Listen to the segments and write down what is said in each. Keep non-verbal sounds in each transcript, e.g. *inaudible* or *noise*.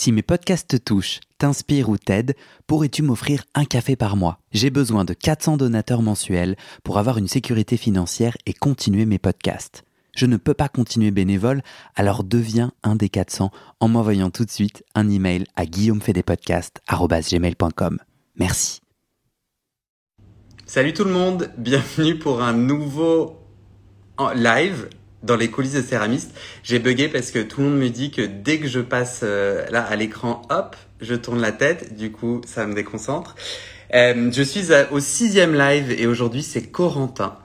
Si mes podcasts te touchent, t'inspirent ou t'aident, pourrais-tu m'offrir un café par mois? J'ai besoin de 400 donateurs mensuels pour avoir une sécurité financière et continuer mes podcasts. Je ne peux pas continuer bénévole, alors deviens un des 400 en m'envoyant tout de suite un email à guillaumefedepodcast.gmail.com. Merci. Salut tout le monde, bienvenue pour un nouveau live dans les coulisses de Céramiste, j'ai bugué parce que tout le monde me dit que dès que je passe euh, là à l'écran, hop, je tourne la tête. Du coup, ça me déconcentre. Euh, je suis au sixième live et aujourd'hui c'est Corentin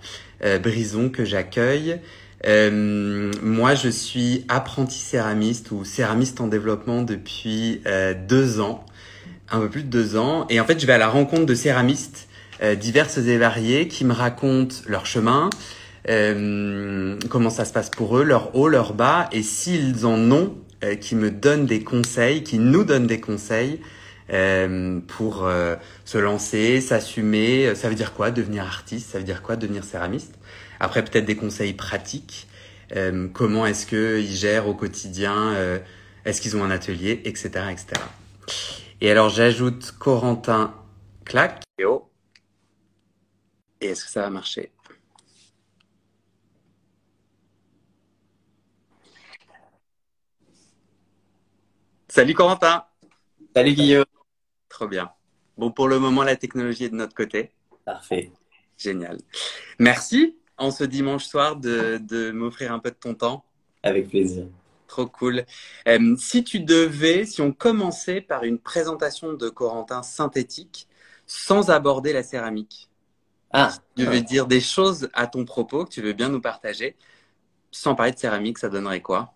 euh, Brison que j'accueille. moi, je suis apprenti céramiste ou céramiste en développement depuis deux ans, un peu plus de deux ans. Et en fait, je vais à la rencontre de céramistes diverses et variées qui me racontent leur chemin, euh, comment ça se passe pour eux, leur haut, leur bas, et s'ils en ont, euh, qui me donnent des conseils, qui nous donnent des conseils euh, pour se lancer, s'assumer. Ça veut dire quoi devenir artiste Ça veut dire quoi devenir céramiste? Après peut-être des conseils pratiques. comment est-ce qu'ils gèrent au quotidien Est-ce qu'ils ont un atelier, etc., etc. Et alors j'ajoute Corentin Clac. Et est-ce que ça va marcher? Salut Corentin. Salut Guillaume. Trop bien. Bon, pour le moment, la technologie est de notre côté. Parfait. Génial. Merci en ce dimanche soir de, m'offrir un peu de ton temps. Avec plaisir. Trop cool. Euh, si tu devais, si on commençait par une présentation de Corentin synthétique sans aborder la céramique, ah, tu devais dire des choses à ton propos que tu veux bien nous partager, sans parler de céramique, ça donnerait quoi?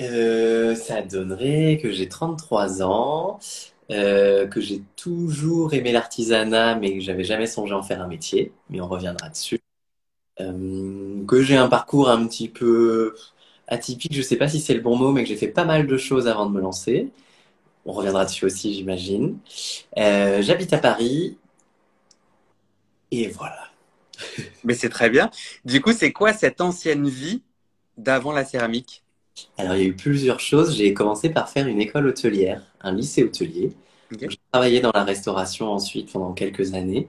Euh, ça donnerait que j'ai 33 ans, euh, que j'ai toujours aimé l'artisanat, mais que j'avais jamais songé en faire un métier, mais on reviendra dessus. Euh, que j'ai un parcours un petit peu atypique, je sais pas si c'est le bon mot, mais que j'ai fait pas mal de choses avant de me lancer. On reviendra dessus aussi, j'imagine. J'habite à Paris. Et voilà. Mais c'est très bien. Du coup, c'est quoi cette ancienne vie d'avant la céramique? Alors, il y a eu plusieurs choses. J'ai commencé par faire une école hôtelière, un lycée hôtelier. J'ai travaillé dans la restauration ensuite pendant quelques années.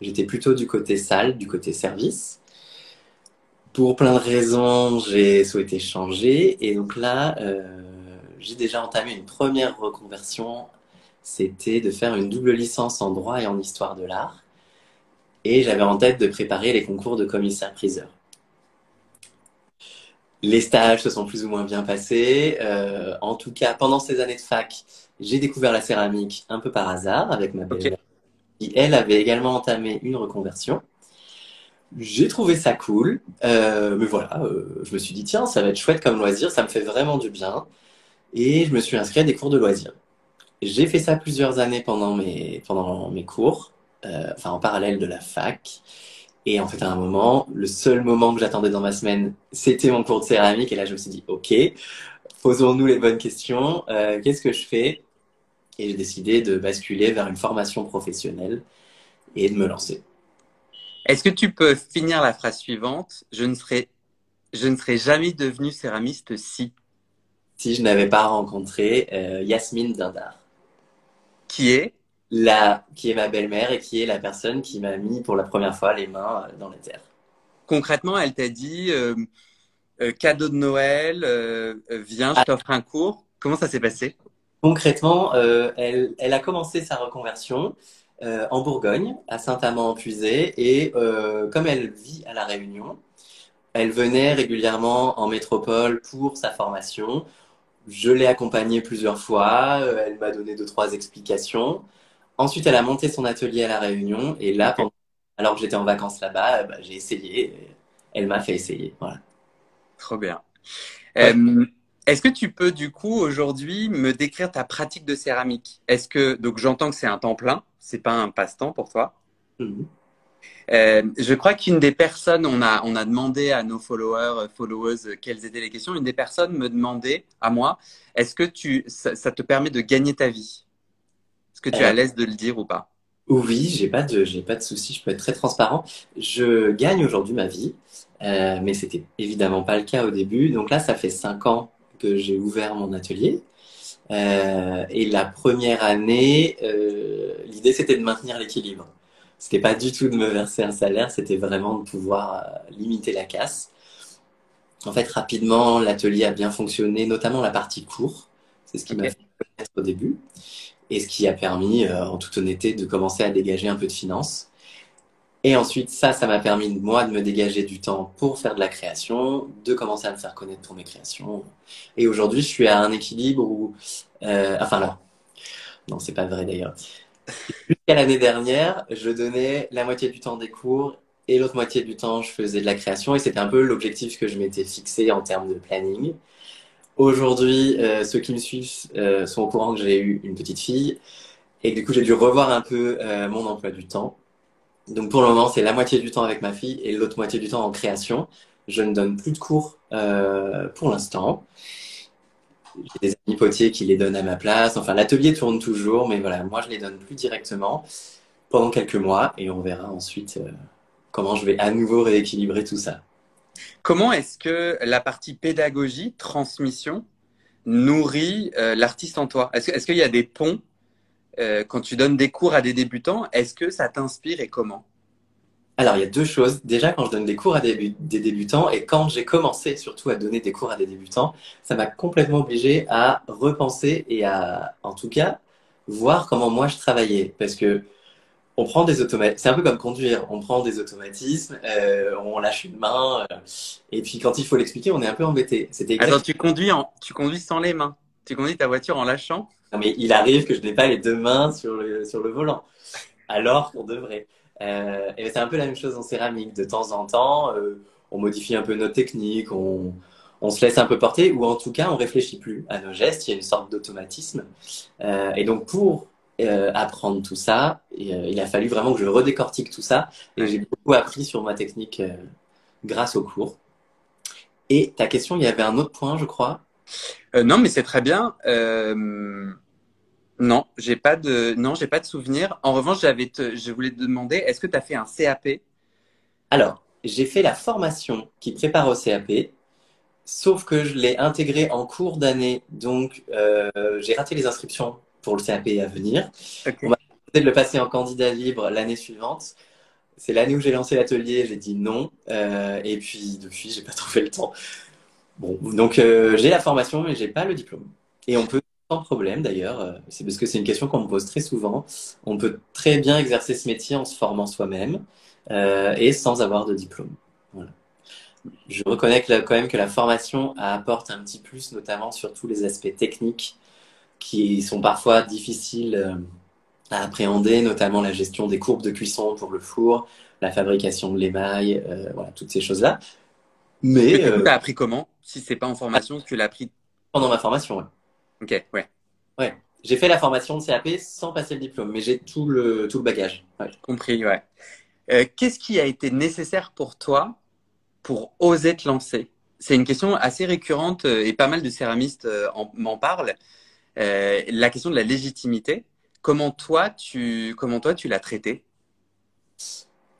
J'étais plutôt du côté salle, du côté service. Pour plein de raisons, j'ai souhaité changer. Et donc là, euh, j'ai déjà entamé une première reconversion. C'était de faire une double licence en droit et en histoire de l'art. Et j'avais en tête de préparer les concours de commissaire-priseur. Les stages se sont plus ou moins bien passés. Euh, en tout cas, pendant ces années de fac, j'ai découvert la céramique un peu par hasard avec ma belle qui, elle, avait également entamé une reconversion. J'ai trouvé ça cool, euh, mais voilà, euh, je me suis dit, tiens, ça va être chouette comme loisir, ça me fait vraiment du bien. Et je me suis inscrit à des cours de loisirs. J'ai fait ça plusieurs années pendant mes, pendant mes cours, enfin en parallèle de la fac. Et en fait, à un moment, le seul moment que j'attendais dans ma semaine, c'était mon cours de céramique. Et là, je me suis dit, OK, posons-nous les bonnes questions. Euh, Qu'est-ce que je fais? Et j'ai décidé de basculer vers une formation professionnelle et de me lancer. Est-ce que tu peux finir la phrase suivante? Je ne serais, je ne serais jamais devenu céramiste si. Si je n'avais pas rencontré euh, Yasmine Dindar. Qui est? La, qui est ma belle-mère et qui est la personne qui m'a mis pour la première fois les mains euh, dans les terres. Concrètement, elle t'a dit euh, euh, cadeau de Noël, viens, je t'offre un cours. Comment ça s'est passé? Concrètement, elle, elle, a commencé sa reconversion en Bourgogne, à Saint-Amand-en-Puisé, et comme elle vit à La Réunion, elle venait régulièrement en métropole pour sa formation. Je l'ai accompagnée plusieurs fois, elle m'a donné deux, trois explications. Ensuite, elle a monté son atelier à La Réunion. Et là, alors que j'étais en vacances là-bas, bah, j'ai essayé. Elle m'a fait essayer. Voilà. Trop bien. Euh, est-ce que tu peux, du coup, aujourd'hui, me décrire ta pratique de céramique? Est-ce que, donc j'entends que c'est un temps plein, c'est pas un passe-temps pour toi? Mhm. euh, je crois qu'une des personnes, on a, on a demandé à nos followers, followers, quelles étaient les questions. Une des personnes me demandait à moi, est-ce que tu, ça te permet de gagner ta vie? Que tu es à euh, l'aise de le dire ou pas? Oui, j'ai pas de, j'ai pas de souci. Je peux être très transparent. Je gagne aujourd'hui ma vie, euh, mais c'était évidemment pas le cas au début. Donc là, ça fait cinq ans que j'ai ouvert mon atelier. et la première année, l'idée c'était de maintenir l'équilibre. C'était pas du tout de me verser un salaire, c'était vraiment de pouvoir limiter la casse. En fait, rapidement, l'atelier a bien fonctionné, notamment la partie cours. C'est ce qui m'a fait connaître au début. Et ce qui a permis, euh, en toute honnêteté, de commencer à dégager un peu de finances. Et ensuite, ça, ça m'a permis, moi, de me dégager du temps pour faire de la création, de commencer à me faire connaître pour mes créations. Et aujourd'hui, je suis à un équilibre où... Euh, enfin, là. Non, c'est pas vrai d'ailleurs. Jusqu'à l'année dernière, je donnais la moitié du temps des cours et l'autre moitié du temps, je faisais de la création et c'était un peu l'objectif que je m'étais fixé en termes de planning. Aujourd'hui, euh, ceux qui me suivent euh, sont au courant que j'ai eu une petite fille et du coup, j'ai dû revoir un peu euh, mon emploi du temps. Donc pour le moment, c'est la moitié du temps avec ma fille et l'autre moitié du temps en création. Je ne donne plus de cours pour l'instant. J'ai des amis potiers qui les donnent à ma place. Enfin, l'atelier tourne toujours, mais voilà, moi, je les donne plus directement pendant quelques mois et on verra ensuite comment je vais à nouveau rééquilibrer tout ça. Comment est-ce que la partie pédagogie, transmission, nourrit euh, l'artiste en toi? Est-ce qu'il y a des ponts euh, quand tu donnes des cours à des débutants Est-ce que ça t'inspire et comment? Alors, il y a deux choses. Déjà, quand je donne des cours à des, débutants et quand j'ai commencé surtout à donner des cours à des débutants, ça m'a complètement obligé à repenser et à, en tout cas, voir comment moi je travaillais. Parce que on prend des automatismes. C'est un peu comme conduire. On prend des automatismes, euh, on lâche une main, euh, et puis quand il faut l'expliquer, on est un peu embêté. C'était exact... tu conduis en, tu conduis sans les mains. Tu conduis ta voiture en lâchant. Non, mais il arrive que je n'ai pas les deux mains sur le sur le volant, alors qu'on devrait. Euh, et c'est un peu la même chose en céramique. De temps en temps, on modifie un peu nos techniques, on on se laisse un peu porter, ou en tout cas, on réfléchit plus à nos gestes. Il y a une sorte d'automatisme. et donc, pour euh, apprendre tout ça. Et, euh, il a fallu vraiment que je redécortique tout ça. Et j'ai beaucoup appris sur ma technique euh, grâce au cours. Et ta question, il y avait un autre point, je crois. non, mais c'est très bien. Non, j'ai pas de non, j'ai pas de souvenir. En revanche, j'avais je voulais te demander, est-ce que tu as fait un CAP Alors, j'ai fait la formation qui prépare au CAP, sauf que je l'ai intégré en cours d'année, donc j'ai raté les inscriptions pour le CAP à venir. On va de le passer en candidat libre l'année suivante. C'est l'année où j'ai lancé l'atelier, j'ai dit non. Euh, et puis depuis, j'ai pas *laughs* trouvé le temps. Bon, donc euh, j'ai la formation, mais j'ai pas le diplôme. Et on peut sans problème d'ailleurs, euh, c'est parce que c'est une question qu'on me pose très souvent. On peut très bien exercer ce métier en se formant soi-même et sans avoir de diplôme. Voilà. Je reconnais quand même que la formation apporte un petit plus, notamment sur tous les aspects techniques qui sont parfois difficiles euh, à appréhender, notamment la gestion des courbes de cuisson pour le four, la fabrication de l'émail, euh, voilà, toutes ces choses-là. Mais, tu euh, as appris comment? Si c'est pas en formation, tu l'as appris pendant ma formation, ouais. Ok, ouais. Ouais. J'ai fait la formation de CAP sans passer le diplôme, mais j'ai tout le, tout le bagage. Compris, ouais. Qu'est-ce qui a été nécessaire pour toi pour oser te lancer? C'est une question assez récurrente et pas mal de céramistes m'en parlent. Euh, la question de la légitimité, comment toi tu, comment toi tu l'as traitée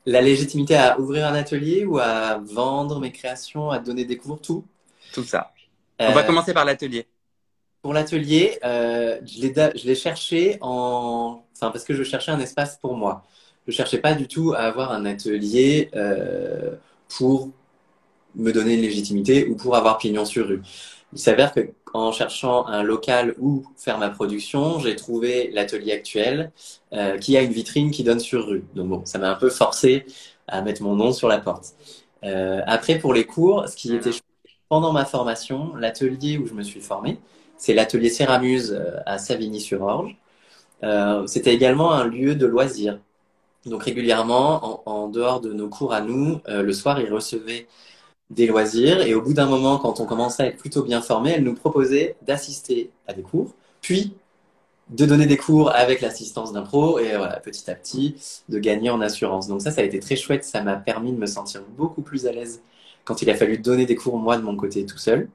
La légitimité à ouvrir un atelier ou à vendre mes créations, à donner des cours, tout Tout ça. On va euh, commencer par l'atelier. Pour l'atelier, euh, je l'ai cherché en, enfin parce que je cherchais un espace pour moi. Je cherchais pas du tout à avoir un atelier pour me donner une légitimité ou pour avoir pignon sur rue. Il s'avère que en cherchant un local où faire ma production, j'ai trouvé l'atelier actuel euh, qui a une vitrine qui donne sur rue. Donc bon, ça m'a un peu forcé à mettre mon nom sur la porte. Euh, après, pour les cours, ce qui était pendant ma formation, l'atelier où je me suis formé, c'est l'atelier Céramuse euh, à Savigny-sur-Orge. C'était également un lieu de loisirs. Donc régulièrement, en, en, dehors de nos cours à nous, le soir, ils recevaient des loisirs. Et au bout d'un moment, quand on commençait à être plutôt bien formé, elle nous proposait d'assister à des cours, puis de donner des cours avec l'assistance d'un pro et voilà, petit à petit, de gagner en assurance. Donc ça, ça a été très chouette. Ça m'a permis de me sentir beaucoup plus à l'aise quand il a fallu donner des cours, moi, de mon côté, tout seul.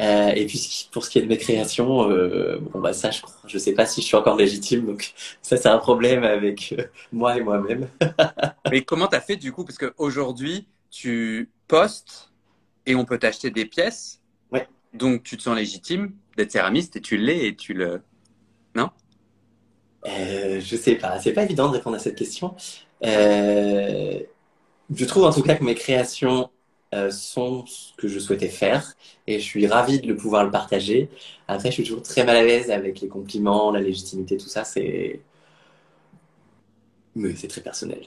Euh, et puis pour ce qui est de mes créations, euh, bon bah ça je crois, je sais pas si je suis encore légitime, donc ça c'est un problème avec euh, moi et moi-même. *laughs* Mais comment t'as fait du coup? Parce qu'aujourd'hui tu postes et on peut t'acheter des pièces. Ouais. Donc tu te sens légitime d'être céramiste et tu l'es et tu le. Non? Euh, Je sais pas. C'est pas évident de répondre à cette question. Euh, je trouve en tout cas que mes créations euh, sont ce que je souhaitais faire et je suis ravi de le pouvoir le partager. Après, je suis toujours très mal à l'aise avec les compliments, la légitimité, tout ça. C'est. Mais c'est très personnel.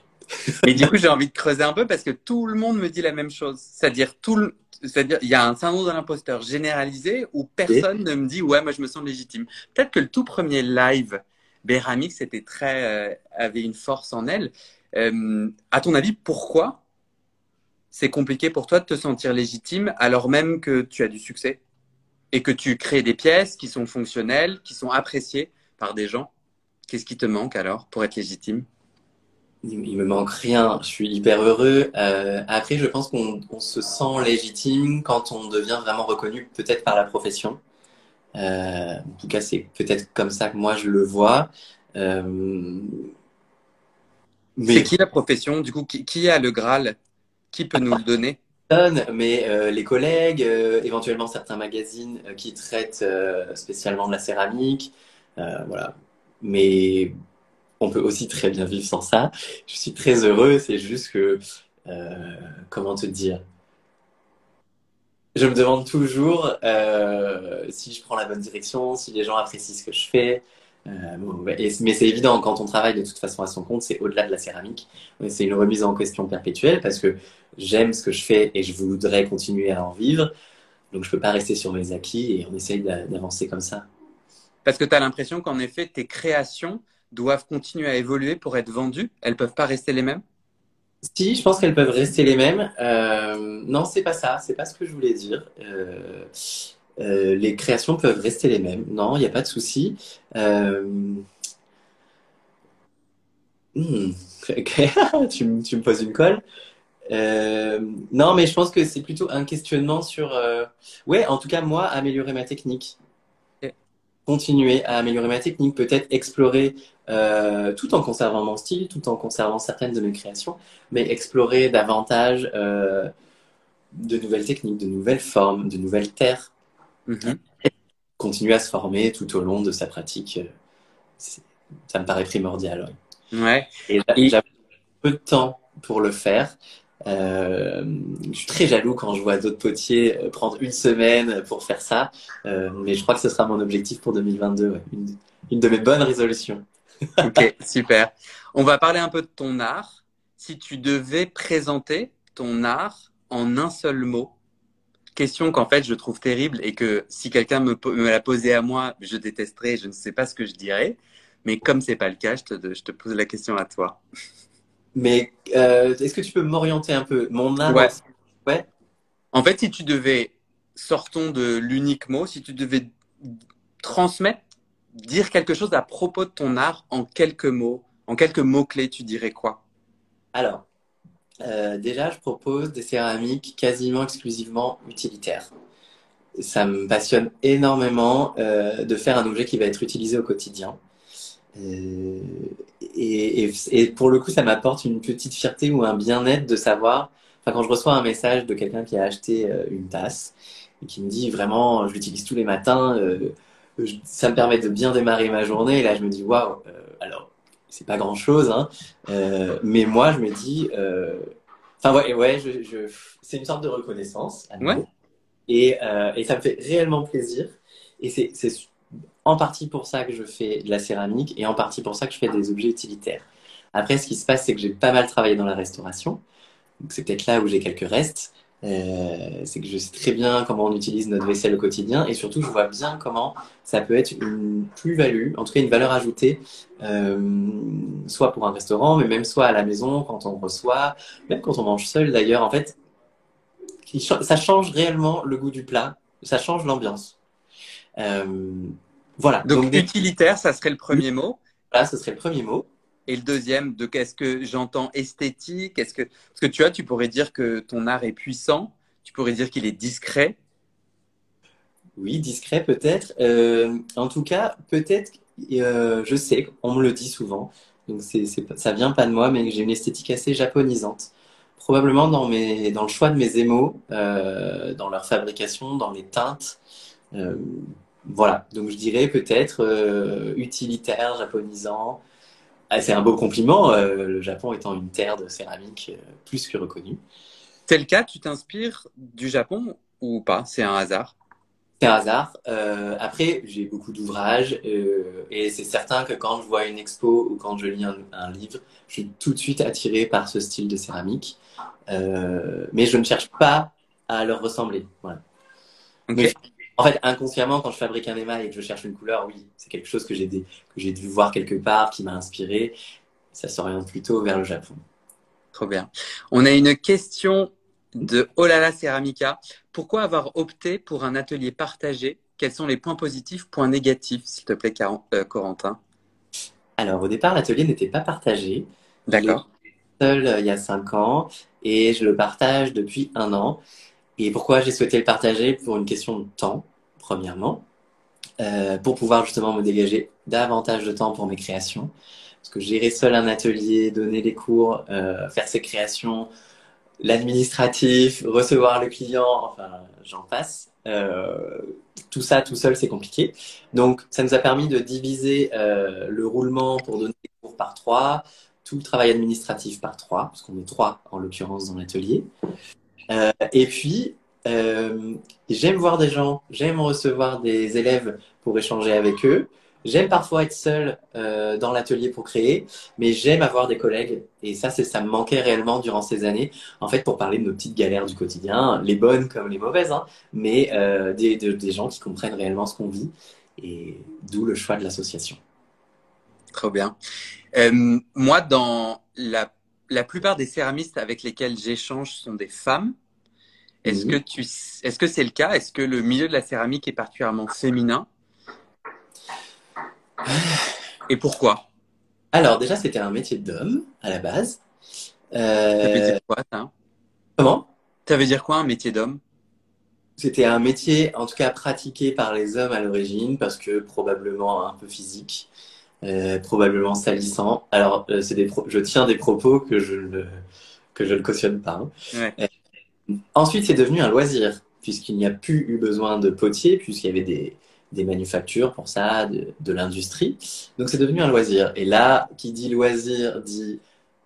Mais du coup, j'ai envie de creuser un peu parce que tout le monde me dit la même chose. C'est-à-dire, tout le... c'est-à-dire, il y a un syndrome de l'imposteur généralisé où personne ne me dit ouais, moi je me sens légitime. Peut-être que le tout premier live Béramix était très, euh, avait une force en elle. Euh, à ton avis, pourquoi c'est compliqué pour toi de te sentir légitime alors même que tu as du succès et que tu crées des pièces qui sont fonctionnelles, qui sont appréciées par des gens? Qu'est-ce qui te manque alors pour être légitime? Il me manque rien, je suis hyper heureux. Euh, après, je pense qu'on se sent légitime quand on devient vraiment reconnu, peut-être par la profession. Euh, en tout cas, c'est peut-être comme ça que moi je le vois. Euh, mais... C'est qui la profession Du coup, qui, a le Graal? Qui peut nous le donner? Mais euh, les collègues, euh, éventuellement certains magazines euh, qui traitent spécialement de la céramique, voilà. Mais on peut aussi très bien vivre sans ça. Je suis très heureux, c'est juste que, comment te dire? Je me demande toujours si je prends la bonne direction, si les gens apprécient ce que je fais. Euh, mais c'est évident, quand on travaille de toute façon à son compte, c'est au-delà de la céramique. C'est une remise en question perpétuelle parce que j'aime ce que je fais et je voudrais continuer à en vivre. Donc je ne peux pas rester sur mes acquis et on essaye d'avancer comme ça. Parce que tu as l'impression qu'en effet, tes créations doivent continuer à évoluer pour être vendues. Elles peuvent pas rester les mêmes? Si, je pense qu'elles peuvent rester les mêmes. Euh, non, c'est pas ça. C'est pas ce que je voulais dire. Euh, euh, les créations peuvent rester les mêmes. Non, il n'y a pas de souci. Euh, hmm, *laughs* tu, me poses une colle. Non, mais je pense que c'est plutôt un questionnement sur, ouais, en tout cas moi, améliorer ma technique, continuer à améliorer ma technique, peut-être explorer, tout en conservant mon style, tout en conservant certaines de mes créations, mais explorer davantage de nouvelles techniques, de nouvelles formes, de nouvelles terres Mhm. Continuer à se former tout au long de sa pratique, euh, ça me paraît primordial. Ouais. Et, j'ai peu de temps pour le faire. Euh, je suis très jaloux quand je vois d'autres potiers euh, prendre une semaine pour faire ça, mais je crois que ce sera mon objectif pour 2022, une, de mes bonnes résolutions. *laughs* ok, super. On va parler un peu de ton art. Si tu devais présenter ton art en un seul mot, question qu'en fait je trouve terrible et que si quelqu'un me, me l'a posée à moi, je détesterais, je ne sais pas ce que je dirais. Mais comme c'est pas le cas, je te, pose la question à toi. Mais euh, est-ce que tu peux m'orienter un peu? Mon âme ouais. ouais. En fait, si tu devais, sortons de l'unique mot, si tu devais transmettre, dire quelque chose à propos de ton art en quelques mots, en quelques mots-clés, tu dirais quoi? Alors, euh, déjà, je propose des céramiques quasiment exclusivement utilitaires. Ça me passionne énormément euh, de faire un objet qui va être utilisé au quotidien. Euh, et, et, pour le coup, ça m'apporte une petite fierté ou un bien-être de savoir, enfin, quand je reçois un message de quelqu'un qui a acheté une tasse et qui me dit vraiment, je l'utilise tous les matins, ça me permet de bien démarrer ma journée. Et là, je me dis, waouh, alors c'est pas grand chose, hein. Euh, mais moi, je me dis, euh, enfin ouais, ouais, je, c'est une sorte de reconnaissance. Et, euh, et, ça me fait réellement plaisir. Et c'est en partie pour ça que je fais de la céramique et en partie pour ça que je fais des objets utilitaires. Après, ce qui se passe, c'est que j'ai pas mal travaillé dans la restauration. C'est peut-être là où j'ai quelques restes. Euh, c'est que je sais très bien comment on utilise notre vaisselle au quotidien et surtout je vois bien comment ça peut être une plus-value, en tout cas une valeur ajoutée, euh, soit pour un restaurant, mais même soit à la maison quand on reçoit, même quand on mange seul d'ailleurs. En fait, ça change réellement le goût du plat, ça change l'ambiance. Euh, voilà. Donc, utilitaire, ça serait le premier mot. Là, ce serait le premier mot. Et le deuxième, de qu'est-ce que j'entends esthétique? Est-ce que parce que tu vois, tu pourrais dire que ton art est puissant. Tu pourrais dire qu'il est discret. Oui, discret peut-être. Euh, en tout cas, peut-être. Euh, je sais, on me le dit souvent. Donc c'est, c'est, ça vient pas de moi, mais j'ai une esthétique assez japonisante. Probablement dans mes, dans le choix de mes émaux, euh, dans leur fabrication, dans les teintes. Voilà, donc je dirais peut-être utilitaire, japonisant. Ah, c'est un beau compliment, le Japon étant une terre de céramique plus que reconnue. C'est le cas, tu t'inspires du Japon ou pas? C'est un hasard? C'est un hasard. Euh, après, j'ai beaucoup d'ouvrages euh, et c'est certain que quand je vois une expo ou quand je lis un, livre, je suis tout de suite attiré par ce style de céramique. Euh, mais je ne cherche pas à leur ressembler. Voilà. En fait, inconsciemment, quand je fabrique un émail et que je cherche une couleur, oui, c'est quelque chose que j'ai dû voir quelque part, qui m'a inspiré. Ça s'oriente plutôt vers le Japon. Trop bien. On a une question de Olala Ceramica. Pourquoi avoir opté pour un atelier partagé? Quels sont les points positifs, points négatifs, s'il te plaît, euh, Corentin? Alors, au départ, l'atelier n'était pas partagé. D'accord. Seul euh, il y a cinq ans et je le partage depuis un an. Et pourquoi j'ai souhaité le partager Pour une question de temps, premièrement. Euh, pour pouvoir justement me dégager davantage de temps pour mes créations. Parce que gérer seul un atelier, donner des cours, faire ses créations, l'administratif, recevoir le client, enfin, j'en passe. Euh, tout ça tout seul, c'est compliqué. Donc, ça nous a permis de diviser euh, le roulement pour donner des cours par trois, tout le travail administratif par trois, parce qu'on est trois en l'occurrence dans l'atelier. Euh, et puis, j'aime voir des gens, j'aime recevoir des élèves pour échanger avec eux. J'aime parfois être seul euh, dans l'atelier pour créer, mais j'aime avoir des collègues. Et ça, ça me manquait réellement durant ces années. En fait, pour parler de nos petites galères du quotidien, les bonnes comme les mauvaises, hein, mais euh, des, gens qui comprennent réellement ce qu'on vit. Et d'où le choix de l'association. Trop bien. Euh, moi, dans la, la plupart des céramistes avec lesquels j'échange sont des femmes. Est-ce que tu, est-ce que c'est le cas? Est-ce que le milieu de la céramique est particulièrement féminin? Et pourquoi? Alors, déjà, c'était un métier d'homme à la base. Euh... Ça veut dire quoi, ça? Comment? Ça veut dire quoi, un métier d'homme? C'était un métier, en tout cas, pratiqué par les hommes à l'origine, parce que probablement un peu physique, euh, probablement salissant. Alors, euh, c'est des je tiens des propos que je ne, que je ne cautionne pas. Hein. Euh, ensuite, c'est devenu un loisir, puisqu'il n'y a plus eu besoin de potier, puisqu'il y avait des, des manufactures pour ça, de, l'industrie. Donc c'est devenu un loisir. Et là, qui dit loisir dit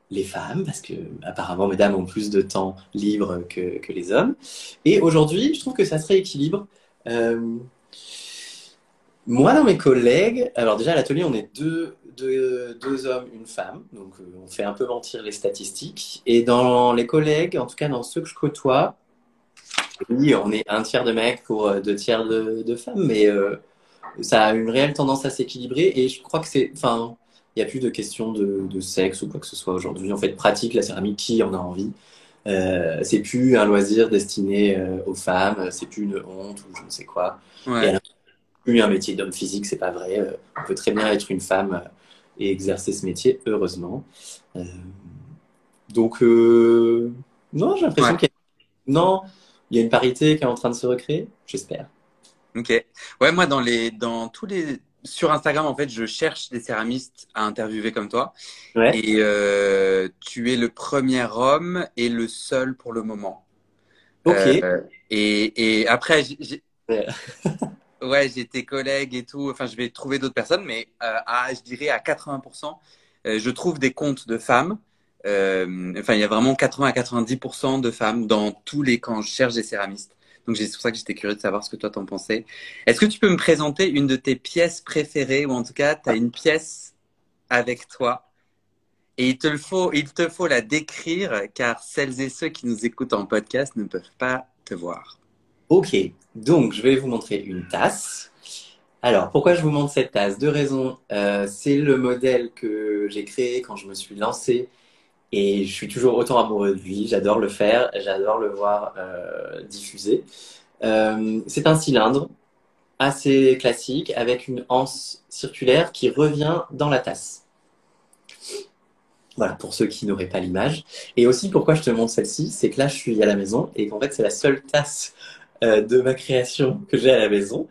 les femmes, parce que apparemment mesdames ont plus de temps libre que, que les hommes. Et aujourd'hui, je trouve que ça se rééquilibre. Moi, dans mes collègues, alors déjà à l'atelier, on est deux, deux, deux, hommes, une femme, donc euh, on fait un peu mentir les statistiques. Et dans les collègues, en tout cas dans ceux que je côtoie, oui, on est un tiers de mecs pour euh, deux tiers de, femmes, mais euh, ça a une réelle tendance à s'équilibrer et je crois que c'est. Enfin, il n'y a plus de question de, sexe ou quoi que ce soit aujourd'hui. En fait, pratique la céramique, qui en a envie euh, C'est plus un loisir destiné euh, aux femmes, c'est plus une honte ou je ne sais quoi. Ouais. Plus un métier d'homme physique, c'est pas vrai. on peut très bien être une femme et exercer ce métier, heureusement. donc, non, j'ai l'impression qu'il y a. Non, il y a une parité qui est en train de se recréer, j'espère. Ok. Ouais, moi, dans, les, dans tous les. Sur Instagram, en fait, je cherche des céramistes à interviewer comme toi. Ouais. Et euh, tu es le premier homme et le seul pour le moment. Ok. Euh, et, et, après, j'ai. *laughs* ouais, j'ai tes collègues et tout. Enfin, je vais trouver d'autres personnes, mais euh, à, je dirais à 80%, je trouve des comptes de femmes euh, enfin, il y a vraiment 80 à 90% de femmes dans tous les quand je cherche des céramistes. Donc c'est pour ça que j'étais curieux de savoir ce que toi t'en pensais. Est-ce que tu peux me présenter une de tes pièces préférées ou en tout cas tu as une pièce avec toi? Et il te faut, il te faut la décrire car celles et ceux qui nous écoutent en podcast ne peuvent pas te voir. Ok, donc je vais vous montrer une tasse. Alors, pourquoi je vous montre cette tasse? Deux raisons. Euh, c'est le modèle que j'ai créé quand je me suis lancé et je suis toujours autant amoureux de lui. J'adore le faire, j'adore le voir euh, diffuser. Euh, c'est un cylindre assez classique avec une anse circulaire qui revient dans la tasse. Voilà, pour ceux qui n'auraient pas l'image. Et aussi, pourquoi je te montre celle-ci, c'est que là, je suis à la maison et qu'en fait, c'est la seule tasse euh, de ma création que j'ai à la maison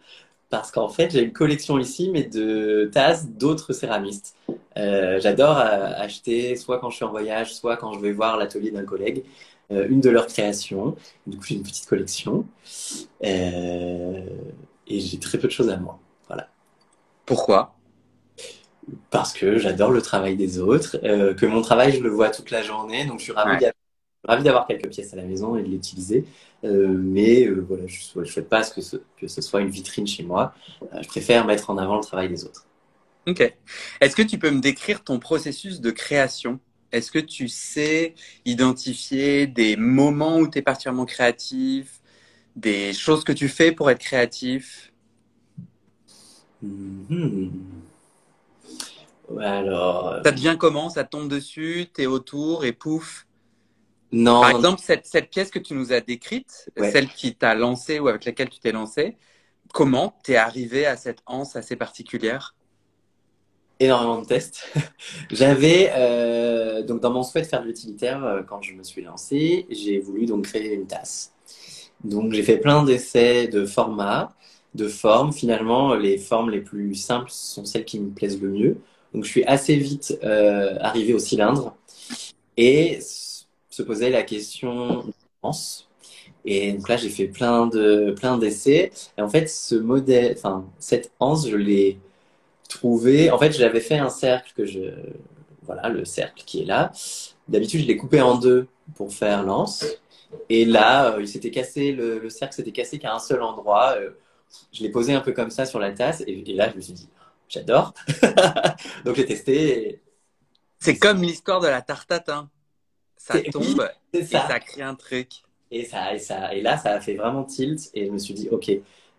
parce qu'en fait, j'ai une collection ici, mais de tasses d'autres céramistes. Euh, j'adore euh, acheter, soit quand je suis en voyage, soit quand je vais voir l'atelier d'un collègue, euh, une de leurs créations. Du coup, j'ai une petite collection. et j'ai très peu de choses à moi. Pourquoi? Parce que j'adore le travail des autres, euh, que mon travail, je le vois toute la journée, donc je suis ravi d'avoir quelques pièces à la maison et de l'utiliser. Euh, mais euh, voilà, je ne souhaite pas que ce, que ce soit une vitrine chez moi. je préfère mettre en avant le travail des autres. Ok. Est-ce que tu peux me décrire ton processus de création? Est-ce que tu sais identifier des moments où tu es particulièrement créatif, des choses que tu fais pour être créatif? Hmm. Alors. Euh, ça devient comment? Ça tombe dessus, tu es autour et pouf Non. Par exemple, cette, cette, pièce que tu nous as décrite, celle qui t'a lancé ou avec laquelle tu t'es lancé, comment t'es arrivé à cette anse assez particulière? Énormément de tests. *laughs* J'avais euh, donc dans mon souhait de faire de l'utilitaire euh, quand je me suis lancé, j'ai voulu donc créer une tasse. Donc j'ai fait plein d'essais de formats, de formes. Finalement, les formes les plus simples sont celles qui me plaisent le mieux. Donc je suis assez vite euh, arrivé au cylindre et se posait la question de l'anse. Et donc là, j'ai fait plein de plein d'essais. Et en fait, ce modèle, enfin cette anse, je l'ai trouvé. En fait, j'avais fait un cercle que je, voilà, le cercle qui est là. D'habitude, je l'ai coupé en deux pour faire l'anse. Et là, euh, il s'était cassé, le, cercle s'était cassé qu'à un seul endroit. Euh, je l'ai posé un peu comme ça sur la tasse. Et, là, je me suis dit, j'adore. *laughs* Donc, j'ai testé. C'est comme l'histoire de la tarte tatin. Ça tombe et ça crée un truc. Et, ça, et, ça, et là, ça a fait vraiment tilt. Et je me suis dit, OK,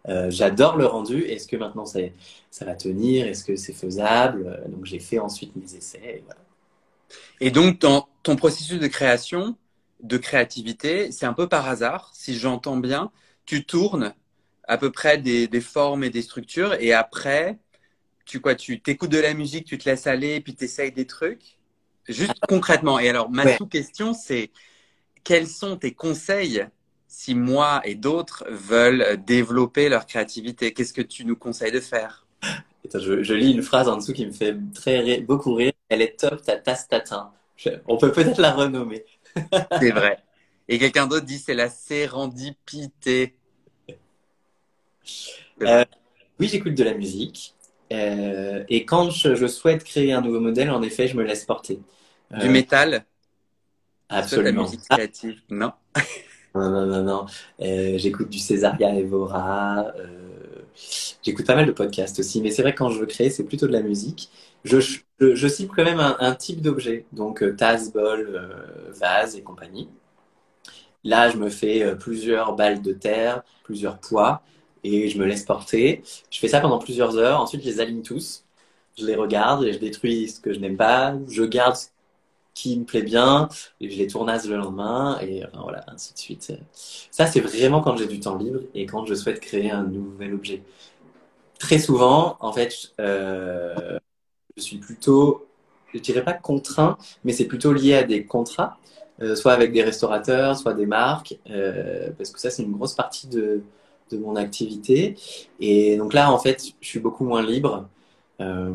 euh, j'adore le rendu. Est-ce que maintenant ça va tenir? Est-ce que c'est faisable? Donc j'ai fait ensuite mes essais. Et, donc dans ton processus de création, de créativité, c'est un peu par hasard, si j'entends bien, tu tournes à peu près des, formes et des structures et après, tu quoi, tu t'écoutes de la musique, tu te laisses aller et puis tu essayes des trucs? Juste concrètement. Et alors, ma sous-question, c'est quels sont tes conseils si moi et d'autres veulent développer leur créativité? Qu'est-ce que tu nous conseilles de faire? Je, lis une phrase en dessous qui me fait très beaucoup rire. Elle est top, ta tasse tatin. on peut peut-être la renommer. *laughs* c'est vrai. Et quelqu'un d'autre dit c'est la sérendipité. Euh, oui, j'écoute de la musique. Euh, et quand je, souhaite créer un nouveau modèle, en effet, je me laisse porter. Du euh, métal Absolument. la musique créative? Non *laughs* non, non, non, non. Euh, j'écoute du Césaria Evora. Euh, j'écoute pas mal de podcasts aussi. Mais c'est vrai que quand je veux créer, c'est plutôt de la musique. Je, je, cible quand même un, type d'objet. Donc, tasse, bol, vase et compagnie. Là, je me fais plusieurs balles de terre, plusieurs poids. Et je me laisse porter. Je fais ça pendant plusieurs heures. Ensuite, je les aligne tous. Je les regarde et je détruis ce que je n'aime pas. Je garde qui me plaît bien, et je les tournasse le lendemain, et voilà, ainsi de suite. Ça, c'est vraiment quand j'ai du temps libre et quand je souhaite créer un nouvel objet. Très souvent, en fait, euh, je suis plutôt, je dirais pas contraint, mais c'est plutôt lié à des contrats, euh, soit avec des restaurateurs, soit des marques, euh, parce que ça, c'est une grosse partie de, de mon activité. Et donc là, en fait, je suis beaucoup moins libre. Euh,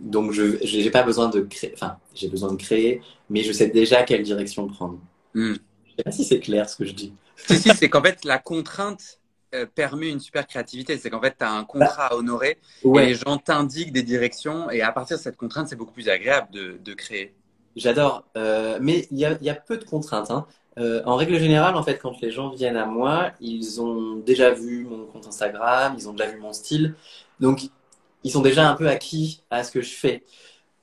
donc, je n'ai pas besoin de créer, enfin, j'ai besoin de créer, mais je sais déjà quelle direction prendre. Hmm. Je sais pas si c'est clair ce que je dis. Si, si, c'est qu'en fait, la contrainte euh, permet une super créativité. C'est qu'en fait, tu as un contrat à honorer et les gens t'indiquent des directions et à partir de cette contrainte, c'est beaucoup plus agréable de, de créer. J'adore, euh, mais il y a, y a, peu de contraintes. Hein. Euh, en règle générale, en fait, quand les gens viennent à moi, ils ont déjà vu mon compte Instagram, ils ont déjà vu mon style. Donc, ils sont déjà un peu acquis à ce que je fais.